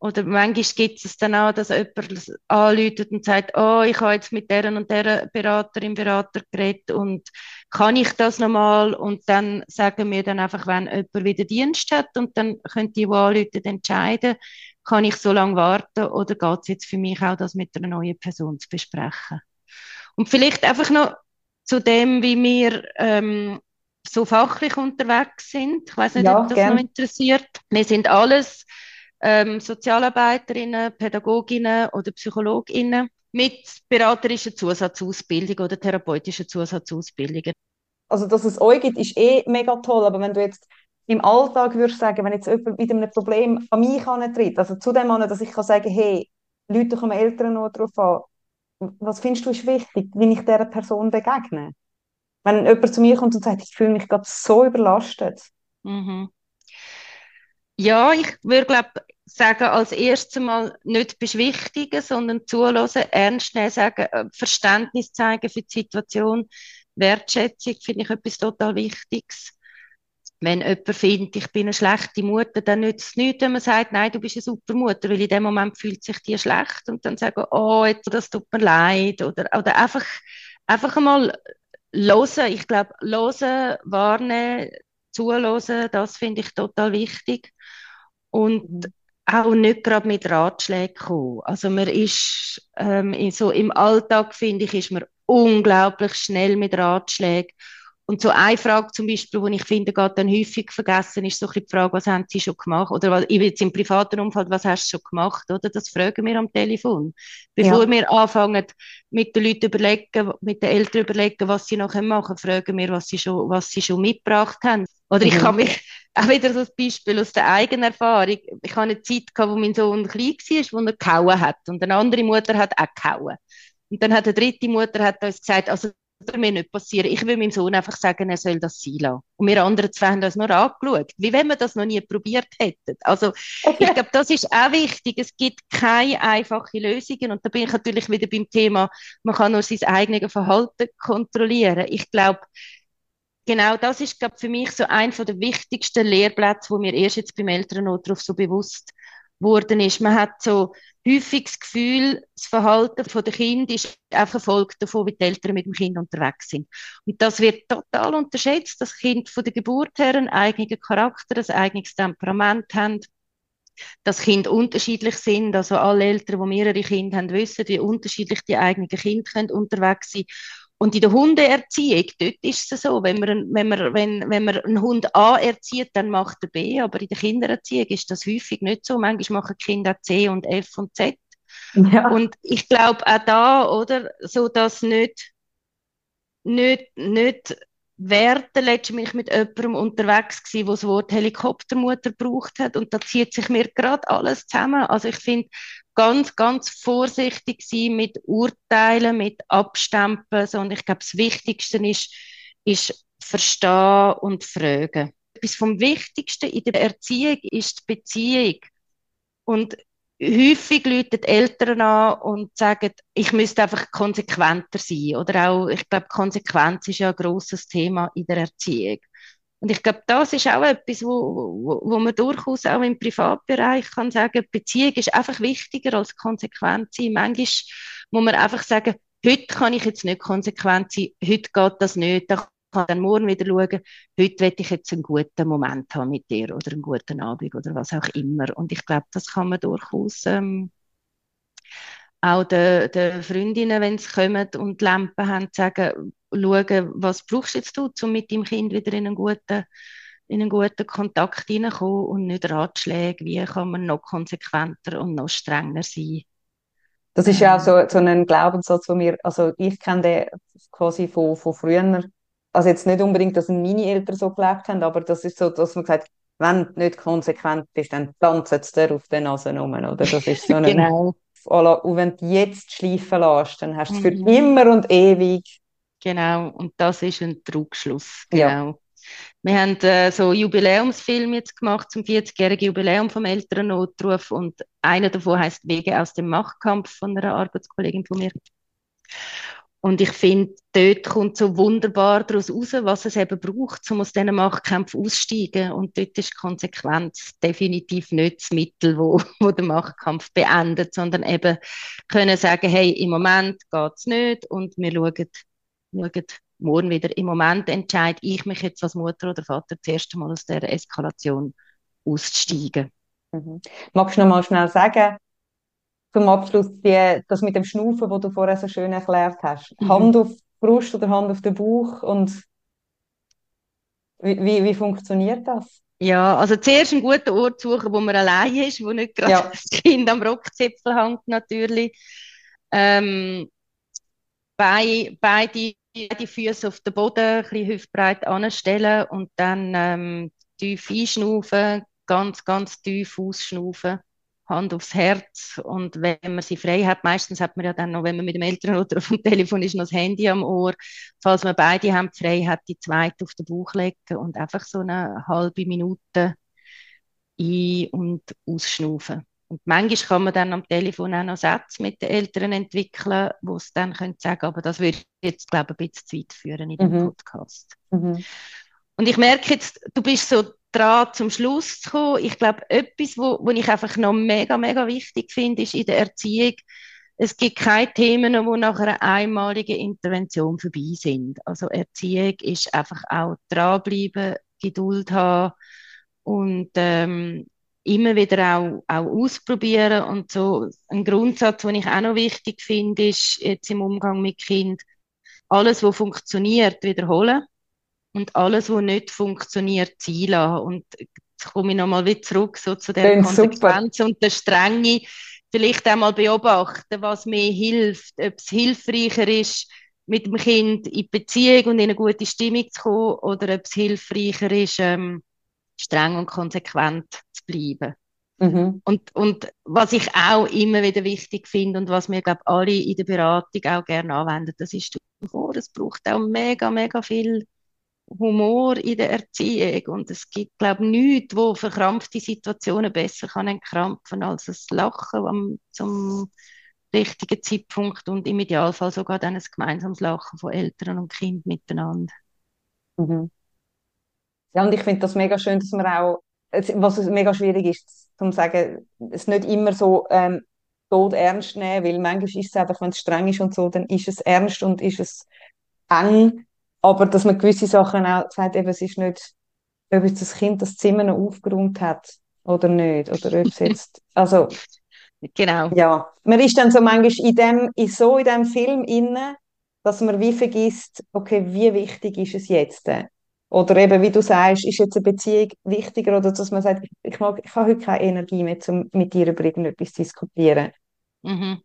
oder manchmal gibt es dann auch, dass jemand anläutet und sagt, oh, ich habe jetzt mit deren und der Beraterin, Berater geredet und kann ich das nochmal? Und dann sagen wir dann einfach, wenn jemand wieder Dienst hat und dann können die, die anläuten, entscheiden, kann ich so lange warten oder geht es jetzt für mich auch, das mit einer neuen Person zu besprechen? Und vielleicht einfach noch zu dem, wie wir ähm, so fachlich unterwegs sind. Ich weiß nicht, ja, ob das gern. noch interessiert. Wir sind alles ähm, Sozialarbeiterinnen, Pädagoginnen oder Psychologinnen mit beraterischer Zusatzausbildung oder therapeutischer Zusatzausbildung. Also, dass es euch gibt, ist eh mega toll, aber wenn du jetzt im Alltag würdest sagen, wenn jetzt jemand mit einem Problem an mich tritt, also zu dem an, dass ich kann sagen, hey, Leute kommen Eltern noch darauf an, was findest du ist wichtig, wie ich dieser Person begegne? Wenn jemand zu mir kommt und sagt, ich fühle mich gerade so überlastet. Mhm. Ja, ich würde glaube sagen, als erstes mal nicht beschwichtigen, sondern zulassen, ernst nehmen, sagen, äh, Verständnis zeigen für die Situation, Wertschätzung finde ich etwas total Wichtiges. wenn jemand findet, ich bin eine schlechte Mutter, dann nützt es nichts, wenn man sagt, nein, du bist eine super Mutter, weil in dem Moment fühlt sich die schlecht und dann sagen, oh, jetzt, das tut mir leid oder, oder einfach, einfach einmal hören. Ich glaube, hören, warnen, zuhören, das finde ich total wichtig und mhm. Auch nicht gerade mit Ratschlägen kommen. Also man ist ähm, so im Alltag, finde ich, ist man unglaublich schnell mit Ratschlägen und so eine Frage zum Beispiel, die ich finde, geht dann häufig vergessen, ist so ein die Frage, was haben Sie schon gemacht? Oder ich jetzt im privaten Umfeld, was hast du schon gemacht? Oder das fragen wir am Telefon. Bevor ja. wir anfangen, mit den Leuten überlegen, mit den Eltern überlegen, was sie noch machen können, fragen wir, was sie schon, was sie schon mitgebracht haben. Oder ich mhm. kann mich, auch wieder so ein Beispiel aus der eigenen Erfahrung. Ich hatte eine Zeit, gehabt, wo mein Sohn klein war, wo er gehauen hat. Und eine andere Mutter hat auch gehauen. Und dann hat eine dritte Mutter hat uns gesagt, also würde mir nicht passieren. Ich will meinem Sohn einfach sagen, er soll das sein lassen. Und wir anderen zwei haben uns nur angeschaut, wie wenn wir das noch nie probiert hätten. Also ich glaube, das ist auch wichtig. Es gibt keine einfachen Lösungen. Und da bin ich natürlich wieder beim Thema, man kann nur sein eigenes Verhalten kontrollieren. Ich glaube, genau das ist glaube für mich so ein der wichtigsten Lehrplätze, wo mir erst jetzt beim Elternnotdruf so bewusst worden ist. Man hat so häufig das Gefühl, das Verhalten der Kind ist auch verfolgt davon, wie die Eltern mit dem Kind unterwegs sind. Und das wird total unterschätzt, dass Kind von der Geburt her einen eigenen Charakter, ein eigenes Temperament haben, dass Kinder unterschiedlich sind. Also alle Eltern, die mehrere Kinder haben, wissen, wie unterschiedlich die eigenen Kinder unterwegs sein und in der Hundeerziehung, dort ist es so, wenn man, wenn man, wenn, wenn man einen Hund A erzieht, dann macht er B, aber in der Kindererziehung ist das häufig nicht so. Manchmal machen Kinder C und F und Z. Ja. Und ich glaube auch da, oder, so dass nicht, nicht, nicht Werte letztens mit jemandem unterwegs gewesen, wo das Wort Helikoptermutter gebraucht hat und da zieht sich mir gerade alles zusammen. Also ich finde, ganz, ganz vorsichtig sein mit Urteilen, mit Abstempeln. Und ich glaube, das Wichtigste ist, ist verstehen und fragen. Etwas vom Wichtigsten in der Erziehung ist die Beziehung. Und häufig läuten Eltern an und sagen, ich müsste einfach konsequenter sein. Oder auch, ich glaube, Konsequenz ist ja ein grosses Thema in der Erziehung. Und ich glaube, das ist auch etwas, wo, wo, wo man durchaus auch im Privatbereich kann sagen, Beziehung ist einfach wichtiger als konsequent sein. Manchmal muss man einfach sagen, heute kann ich jetzt nicht konsequent sein, heute geht das nicht, da kann dann morgen wieder schauen, heute will ich jetzt einen guten Moment haben mit dir oder einen guten Abend oder was auch immer. Und ich glaube, das kann man durchaus ähm, auch den, den Freundinnen, wenn sie kommen und Lampen haben, sagen, schauen, was brauchst du jetzt du, um mit deinem Kind wieder in einen guten, in einen guten Kontakt hineinkommen und nicht Ratschläge, wie kann man noch konsequenter und noch strenger sein. Das ist ja auch so, so ein Glaubenssatz, wo wir, also ich kenne den quasi von, von früher, also jetzt nicht unbedingt, dass meine Eltern so gelebt haben, aber das ist so, dass man gesagt wenn du nicht konsequent bist, dann tanzt es dir auf den Nase rum, oder? Das ist so ein, genau. Und wenn du jetzt schleifen lässt, dann hast du es für mhm. immer und ewig Genau, und das ist ein Trugschluss. Genau. Ja. Wir haben äh, so Jubiläumsfilm jetzt gemacht zum 40-jährigen Jubiläum vom Elternnotruf und einer davon heißt Wege aus dem Machtkampf von einer Arbeitskollegin von mir. Und ich finde, dort kommt so wunderbar daraus raus, was es eben braucht, um aus diesen Machtkämpfen auszusteigen. Und dort ist Konsequenz definitiv nicht das Mittel, wo, wo der Machtkampf beendet, sondern eben können sagen, hey, im Moment geht es nicht und wir schauen schauen morgen wieder. Im Moment entscheide ich mich jetzt als Mutter oder Vater das erste Mal aus der Eskalation auszusteigen. Mhm. Magst du noch mal schnell sagen, zum Abschluss, die, das mit dem Schnaufen, wo du vorher so schön erklärt hast. Mhm. Hand auf die Brust oder Hand auf den Bauch und wie, wie, wie funktioniert das? Ja, also zuerst einen guten Ort suchen, wo man allein ist, wo nicht gerade ja. das Kind am Rockzipfel hängt natürlich. Ähm, bei, beide, beide Füße auf den Boden, ein bisschen hüftbreit anstellen und dann ähm, tief einschnaufen, ganz, ganz tief ausschnaufen, Hand aufs Herz. Und wenn man sie frei hat, meistens hat man ja dann noch, wenn man mit dem Eltern oder auf dem Telefon ist, noch das Handy am Ohr, falls man beide Hände frei hat, die zweite auf den Bauch legen und einfach so eine halbe Minute ein- und ausschnaufen. Und manchmal kann man dann am Telefon auch noch Sätze mit den Eltern entwickeln, wo es dann können sagen, aber das würde ich jetzt, glaube ich, ein bisschen zu weit führen in dem mhm. Podcast. Mhm. Und ich merke jetzt, du bist so dran zum Schluss zu kommen. Ich glaube, etwas, wo, wo ich einfach noch mega, mega wichtig finde, ist in der Erziehung, es gibt keine Themen, die nach einer einmaligen Intervention vorbei sind. Also Erziehung ist einfach auch dranbleiben, Geduld haben und ähm, immer wieder auch, auch ausprobieren. Und so ein Grundsatz, den ich auch noch wichtig finde, ist jetzt im Umgang mit Kind, alles, was funktioniert, wiederholen und alles, was nicht funktioniert, ziehen lassen. Und jetzt komme ich nochmal wieder zurück so zu der Klingt Konsequenz super. und der Strenge. Vielleicht einmal beobachten, was mir hilft, ob es hilfreicher ist, mit dem Kind in Beziehung und in eine gute Stimmung zu kommen oder ob es hilfreicher ist, ähm, streng und konsequent zu bleiben. Mhm. Und, und was ich auch immer wieder wichtig finde und was wir, glaube alle in der Beratung auch gerne anwenden, das ist Humor. Es braucht auch mega, mega viel Humor in der Erziehung. Und es gibt, glaube ich, nichts, wo verkrampfte Situationen besser kann entkrampfen als das Lachen am, zum richtigen Zeitpunkt und im Idealfall sogar dann ein gemeinsames Lachen von Eltern und Kind miteinander. Mhm. Ja, und ich finde das mega schön, dass man auch, was es mega schwierig ist, zum sagen, es nicht immer so ähm, tot ernst nehmen, weil manchmal ist es einfach, wenn es streng ist und so, dann ist es ernst und ist es eng, aber dass man gewisse Sachen auch sagt, eben, es ist nicht, ob jetzt das Kind das Zimmer noch aufgeräumt hat oder nicht, oder ob es jetzt, also Genau. ja, man ist dann so manchmal in dem, in so in dem Film inne, dass man wie vergisst, okay, wie wichtig ist es jetzt? Oder eben, wie du sagst, ist jetzt eine Beziehung wichtiger oder dass man sagt, ich, mag, ich habe heute keine Energie mehr, um mit dir über irgendetwas zu diskutieren. Mhm.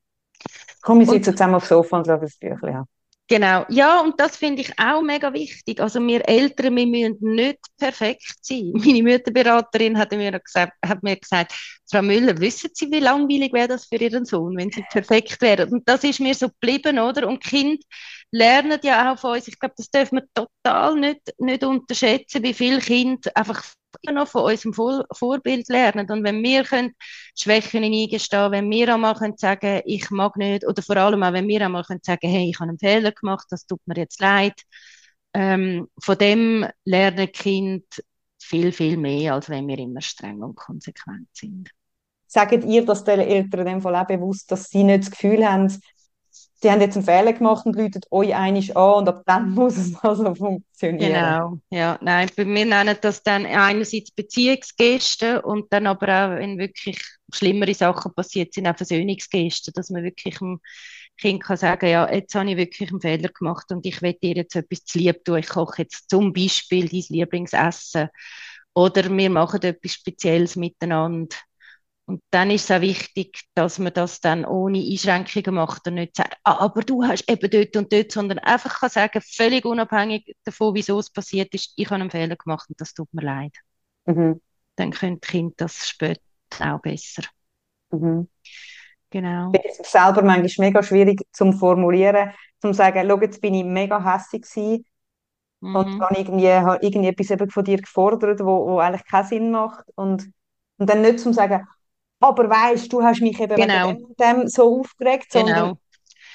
Komm, wir sitzen zusammen aufs Sofa und schauen das Büchlein an. Genau, ja, und das finde ich auch mega wichtig. Also wir Eltern, wir müssen nicht perfekt sein. Meine Mütterberaterin hat mir gesagt, hat mir gesagt, Frau Müller, wissen Sie, wie langweilig wäre das für Ihren Sohn, wenn Sie perfekt wären? Und das ist mir so geblieben, oder? Und Kind lernen ja auch von uns. Ich glaube, das dürfen wir total nicht, nicht unterschätzen, wie viele Kinder einfach immer noch von unserem Vor Vorbild lernen. Und wenn wir können Schwächen eingestehen, wenn wir einmal können sagen, ich mag nicht, oder vor allem auch, wenn wir einmal können sagen, hey, ich habe einen Fehler gemacht, das tut mir jetzt leid. Ähm, von dem lernen Kind viel, viel mehr, als wenn wir immer streng und konsequent sind. Sagt ihr, dass die Eltern in dem Fall auch bewusst, dass sie nicht das Gefühl haben, sie haben jetzt einen Fehler gemacht und läutet euch einig an und ab dann muss es also funktionieren. Genau, ja, nein, wir nennen das dann einerseits Beziehungsgesten und dann aber auch, wenn wirklich schlimmere Sachen passiert sind, auch Versöhnungsgesten, dass man wirklich dem Kind kann sagen, ja, jetzt habe ich wirklich einen Fehler gemacht und ich will dir jetzt etwas zu lieb tun. Ich koche jetzt zum Beispiel dein Lieblingsessen oder wir machen etwas Spezielles miteinander. Und dann ist es auch wichtig, dass man das dann ohne Einschränkungen macht und nicht sagt, ah, aber du hast eben dort und dort, sondern einfach kann sagen, völlig unabhängig davon, wieso es passiert ist, ich habe einen Fehler gemacht und das tut mir leid. Mhm. Dann können die Kinder das später auch besser. Mhm. Genau. Ich finde es selber manchmal mega schwierig zum Formulieren, zum sagen, schau, jetzt bin ich mega hässig gewesen und Mhm. habe irgendwie, habe irgendwie etwas eben von dir gefordert, wo, wo eigentlich keinen Sinn macht und, und dann nicht zum sagen, aber weißt du, hast mich eben Genau. wegen dem, so aufgeregt, sondern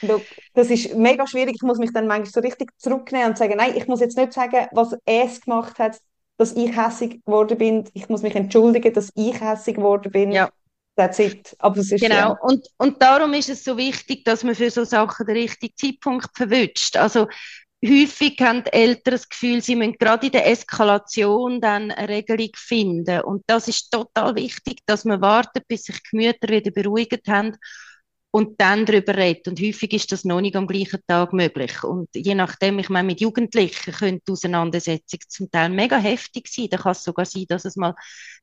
Genau. Das ist mega schwierig. Ich muss mich dann manchmal so richtig zurücknehmen und sagen, nein, ich muss jetzt nicht sagen, was es gemacht hat, dass ich hässig geworden bin. Ich muss mich entschuldigen, dass ich hässig geworden bin. Ja. That's it. Aber es ist Genau. ja. Und, und darum ist es so wichtig, dass man für so Sachen den richtigen Zeitpunkt verwünscht. Also häufig haben die Eltern das Gefühl, sie müssen gerade in der Eskalation dann eine Regelung finden. Und das ist total wichtig, dass man wartet, bis sich die Gemüter wieder beruhigt haben und dann darüber redet. Und häufig ist das noch nicht am gleichen Tag möglich. Und je nachdem, ich meine, mit Jugendlichen könnte die Auseinandersetzung zum Teil mega heftig sein. Da kann es sogar sein, dass es mal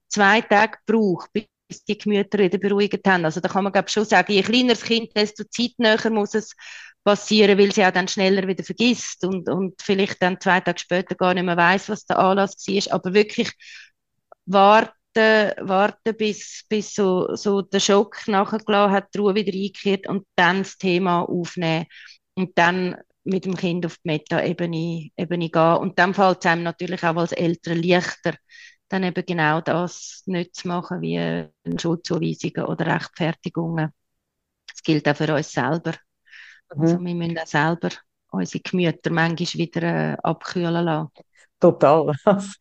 zwei Tage braucht, bis die Gemüter wieder beruhigt haben. Also da kann man glaube schon sagen, je kleiner das Kind, desto zeitnäher muss es passieren, weil sie auch dann schneller wieder vergisst und, und vielleicht dann zwei Tage später gar nicht mehr weiß, was der Anlass war. Aber wirklich warten, warten bis, bis so, so der Schock nachgelassen hat, die Ruhe wieder eingekehrt und dann das Thema aufnehmen und dann mit dem Kind auf die Meta-Ebene Ebene gehen. Und dann fällt es einem natürlich auch als Eltern leichter, dann eben genau das nicht zu machen, wie Schuldzuweisungen oder Rechtfertigungen. Das gilt auch für uns selber. Also Mhm. wir müssen auch selber unsere Gemüter manchmal wieder äh, abkühlen lassen. total.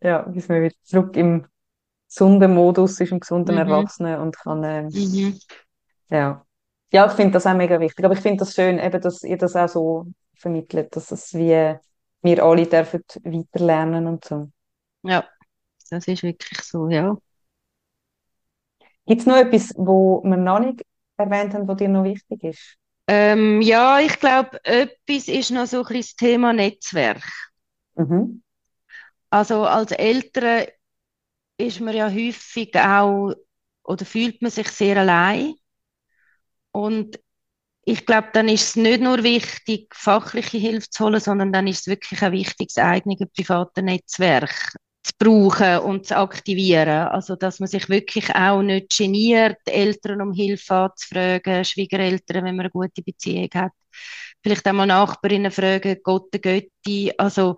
ja, bis man wieder zurück im gesunden Modus ist, im gesunden mhm. Erwachsenen und kann, äh, mhm. ja. Ja, ich finde das auch mega wichtig. Aber ich finde das schön, eben, dass ihr das auch so vermittelt, dass es wie wir alle dürfen weiterlernen und so. Ja, das ist wirklich so, ja. Gibt es noch etwas, wo wir noch nicht erwähnt haben, was dir noch wichtig ist? Ähm, ja, ich glaube, etwas ist noch so ein bisschen das Thema Netzwerk. Mhm. Also als Eltern ist man ja häufig auch oder fühlt man sich sehr allein. Und ich glaube, dann ist es nicht nur wichtig, fachliche Hilfe zu holen, sondern dann ist es wirklich ein wichtiges eigenes privates Netzwerk zu brauchen und zu aktivieren. Also, dass man sich wirklich auch nicht geniert, Eltern um Hilfe anzufragen, Schwiegereltern, wenn man eine gute Beziehung hat. Vielleicht auch mal Nachbarinnen fragen, Gott, Götti. Also,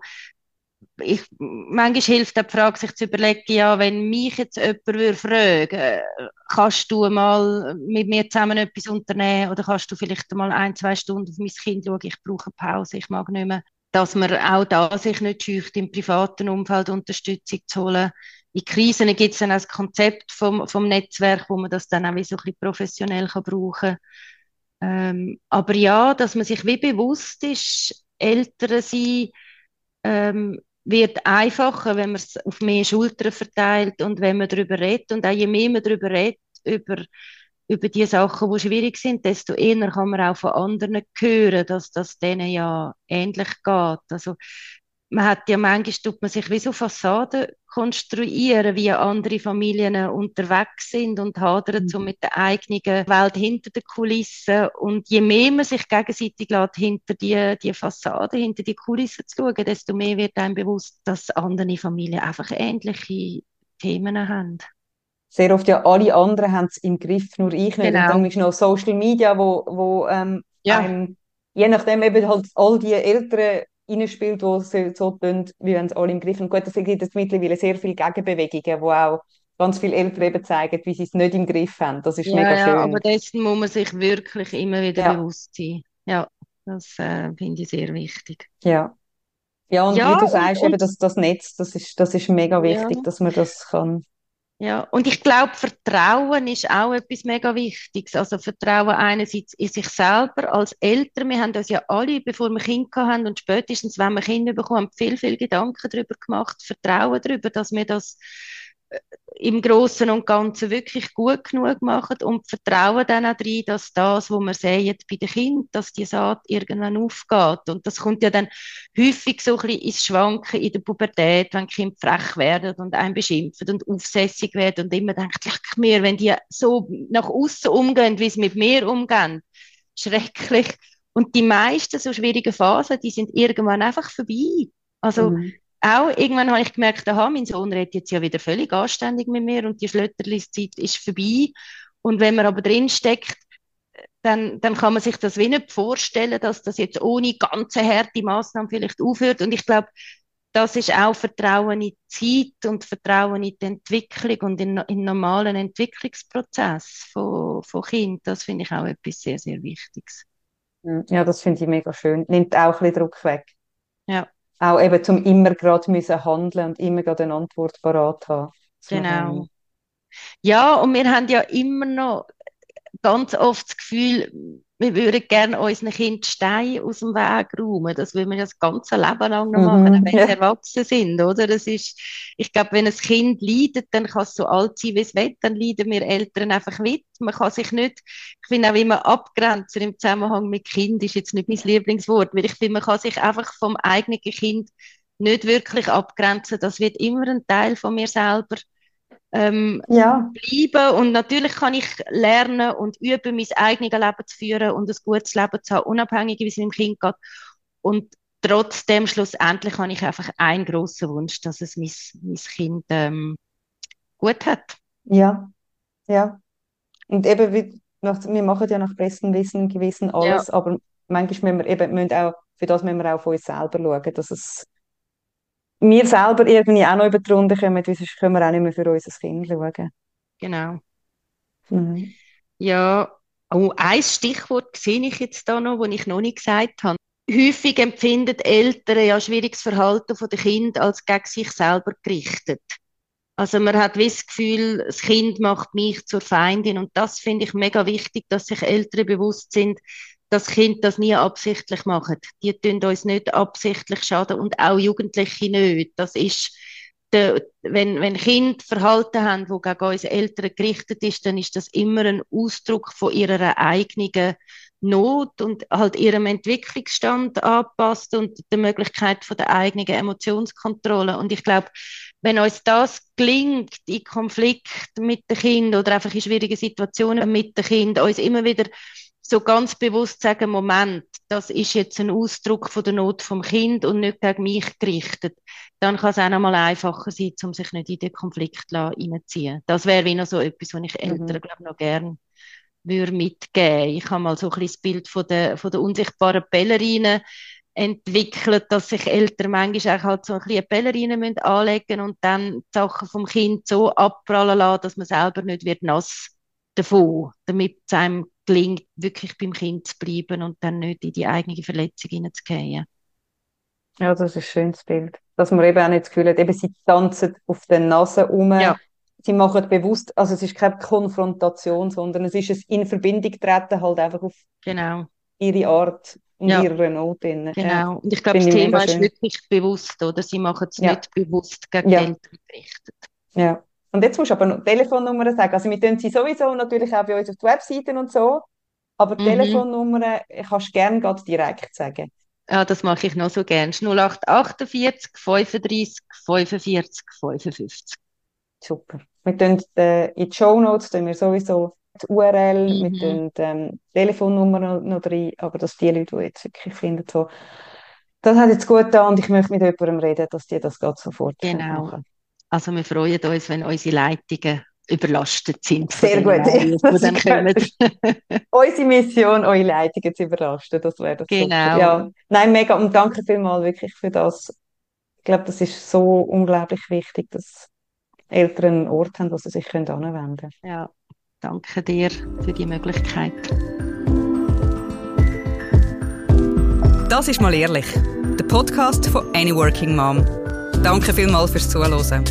ich, manchmal hilft die Frage, sich zu überlegen, ja, wenn mich jetzt jemand würde fragen kannst du mal mit mir zusammen etwas unternehmen oder kannst du vielleicht mal ein, zwei Stunden auf mein Kind schauen, ich brauche Pause, ich mag nicht mehr. Dass man auch da sich nicht scheucht, im privaten Umfeld Unterstützung zu holen. In Krisen gibt es dann auch das Konzept vom, vom Netzwerk, wo man das dann auch wie so ein bisschen professionell kann brauchen kann. Ähm, aber ja, dass man sich wie bewusst ist, Eltern sein, ähm, wird einfacher, wenn man es auf mehr Schultern verteilt und wenn man darüber redet. Und auch je mehr man darüber redet, über, über die Sachen, die schwierig sind, desto eher kann man auch von anderen hören, dass das denen ja ähnlich geht. Also man hat ja manchmal tut man sich wie so Fassaden konstruieren, wie andere Familien unterwegs sind und hadern so mhm. mit der eigenen Welt hinter den Kulissen. Und je mehr man sich gegenseitig lässt, hinter die, die Fassade, hinter die Kulissen zu schauen, desto mehr wird einem bewusst, dass andere Familien einfach ähnliche Themen haben. Sehr oft ja alle anderen haben es im Griff, nur ich nicht. Genau. Und dann ist noch Social Media, wo, wo ähm, ja. einem, je nachdem eben halt all die älteren reinspielt, wo sie so tun, wie wenn es alle im Griff haben. Gut, es gibt jetzt mittlerweile sehr viele Gegenbewegungen, wo auch ganz viele Eltern eben zeigen, wie sie es nicht im Griff haben. Das ist ja, mega schön. Ja, aber dessen muss man sich wirklich immer wieder ja. bewusst sein. Ja, das äh, finde ich sehr wichtig. Ja. Ja, und ja, wie du sagst, und, eben das, das Netz, das ist, das ist mega wichtig, dass man das kann ja, und ich glaube, Vertrauen ist auch etwas mega Wichtiges. Also Vertrauen einerseits in sich selber als Eltern. Wir haben uns ja alle, bevor wir Kinder haben und spätestens, wenn wir Kinder bekommen, viel, viel Gedanken darüber gemacht, Vertrauen darüber, dass wir das im Großen und Ganzen wirklich gut genug machen und vertrauen dann auch rein, dass das, was wir sehen bei den Kindern, dass die Saat irgendwann aufgeht. Und das kommt ja dann häufig so ein bisschen ins Schwanken in der Pubertät, wenn Kinder frech werden und einen beschimpfen und aufsässig werden und immer denkt, leck mir, wenn die so nach außen umgehen, wie sie mit mir umgehen, schrecklich. Und die meisten so schwierigen Phasen, die sind irgendwann einfach vorbei. Also, mhm auch irgendwann habe ich gemerkt, aha, mein Sohn redet jetzt ja wieder völlig anständig mit mir und die Schlötterlis-Zeit ist vorbei. Und wenn man aber drin steckt, dann, dann kann man sich das wie nicht vorstellen, dass das jetzt ohne ganze harte Maßnahmen vielleicht aufhört. Und ich glaube, das ist auch Vertrauen in die Zeit und Vertrauen in die Entwicklung und in, in normalen Entwicklungsprozess von, von Kind. Das finde ich auch etwas sehr, sehr Wichtiges. Ja, das finde ich mega schön. Nimmt auch ein bisschen Druck weg. Ja auch eben zum immer gerade müssen handeln und immer gerade eine Antwort parat haben. Genau. Ja, und wir haben ja immer noch ganz oft das Gefühl, wir würden gerne unseren Kind Steine aus dem Weg räumen. Das will wir ja das ganze Leben lang noch machen, mhm, wenn ja. sie erwachsen sind, oder? Das ist, ich glaube, wenn ein Kind leidet, dann kann es so alt sein, wie es will, dann leiden wir Eltern einfach mit. Man kann sich nicht, ich finde auch immer abgrenzen im Zusammenhang mit Kind ist jetzt nicht mein Lieblingswort, weil ich finde, man kann sich einfach vom eigenen Kind nicht wirklich abgrenzen. Das wird immer ein Teil von mir selber ähm, ja. bleiben. Und natürlich kann ich lernen und üben, mein eigenes Leben zu führen und ein gutes Leben zu haben, unabhängig wie es meinem Kind geht. Und trotzdem, schlussendlich, habe ich einfach einen grossen Wunsch, dass es mein, mein Kind ähm, gut hat. Ja, ja. Und eben, wie, wir machen ja nach bestem Wissen und Gewissen alles, ja. aber manchmal müssen wir eben müssen auch, für das müssen wir auch auf uns selber schauen, dass es wir selber irgendwie auch noch über die Runde kommen, weil sonst können wir auch nicht mehr für unser Kind schauen. Genau. Mhm. Ja, oh, ein Stichwort sehe ich jetzt da noch, das ich noch nicht gesagt habe. häufig empfinden Eltern ja schwieriges Verhalten den Kindern als gegen sich selber gerichtet. Also man hat das Gefühl, das Kind macht mich zur Feindin und das finde ich mega wichtig, dass sich Eltern bewusst sind, dass Kind das nie absichtlich machen. Die tun uns nicht absichtlich schaden und auch Jugendliche nicht. Das ist der, wenn, wenn Kinder Verhalten haben, wo gegen unsere Eltern gerichtet ist, dann ist das immer ein Ausdruck von ihrer eigenen Not und halt ihrem Entwicklungsstand anpasst und der Möglichkeit von der eigenen Emotionskontrolle. Und ich glaube, wenn uns das gelingt, in Konflikt mit dem Kind oder einfach in schwierigen Situationen mit dem Kind, uns immer wieder so ganz bewusst sagen, Moment, das ist jetzt ein Ausdruck von der Not vom Kind und nicht gegen mich gerichtet, dann kann es auch noch mal einfacher sein, um sich nicht in den Konflikt reinzuziehen. Das wäre wie noch so etwas, was ich mhm. Eltern, mhm. glaube noch gerne würde mitgeben. Ich habe mal so ein bisschen das Bild von der, von der unsichtbaren Ballerine entwickelt, dass sich Eltern manchmal auch halt so ein bisschen Ballerine müssen anlegen und dann die Sachen vom Kind so abprallen lassen, dass man selber nicht wird nass davon, damit es einem gelingt, wirklich beim Kind zu bleiben und dann nicht in die eigene Verletzung hineinzugehen. Ja, das ist ein schönes Bild. Dass man eben auch nicht das Gefühl hat, eben sie tanzen auf der Nase um. Ja. Sie machen bewusst, also es ist keine Konfrontation, sondern es ist ein in Verbindung treten halt einfach auf genau. ihre Art und ja. ihrer Not. Genau. Ja. Und ich glaube, das Thema ist wirklich bewusst, oder? Sie machen es ja. nicht bewusst gegen ja. Eltern gerichtet. Ja. Und jetzt musst du aber noch Telefonnummern sagen. Also wir tun sie sowieso natürlich auch bei uns auf die Webseiten und so, aber mhm. Telefonnummern kannst du gerne gerade direkt sagen. Ja, das mache ich noch so gerne. 0848 35 45 55. Super. Wir tun äh, in die Show Notes tun wir sowieso die URL, mhm. wir tun ähm, Telefonnummer noch, rein, aber dass die Leute, die jetzt wirklich finden, so, das hat jetzt gut da und ich möchte mit jemandem reden, dass die das gerade sofort genau. machen. Also wir freuen uns, wenn unsere Leitungen überlastet sind. Sehr gut. Mails, unsere Mission, eure Leitungen zu überlasten, das wäre das Genau. Ja. Nein, mega und danke vielmals wirklich für das. Ich glaube, das ist so unglaublich wichtig, dass Eltern einen Ort haben, wo sie sich anwenden können. Ja, danke dir für die Möglichkeit. Das ist mal ehrlich. Der Podcast von Any Working Mom. Danke vielmals fürs Zuhören.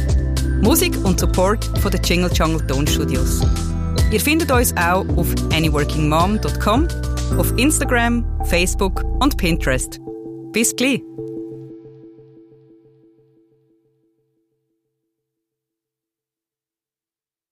Musik und Support von den Jingle Jungle Tonstudios. Ihr findet uns auch auf anyworkingmom.com, auf Instagram, Facebook und Pinterest. Bis gleich!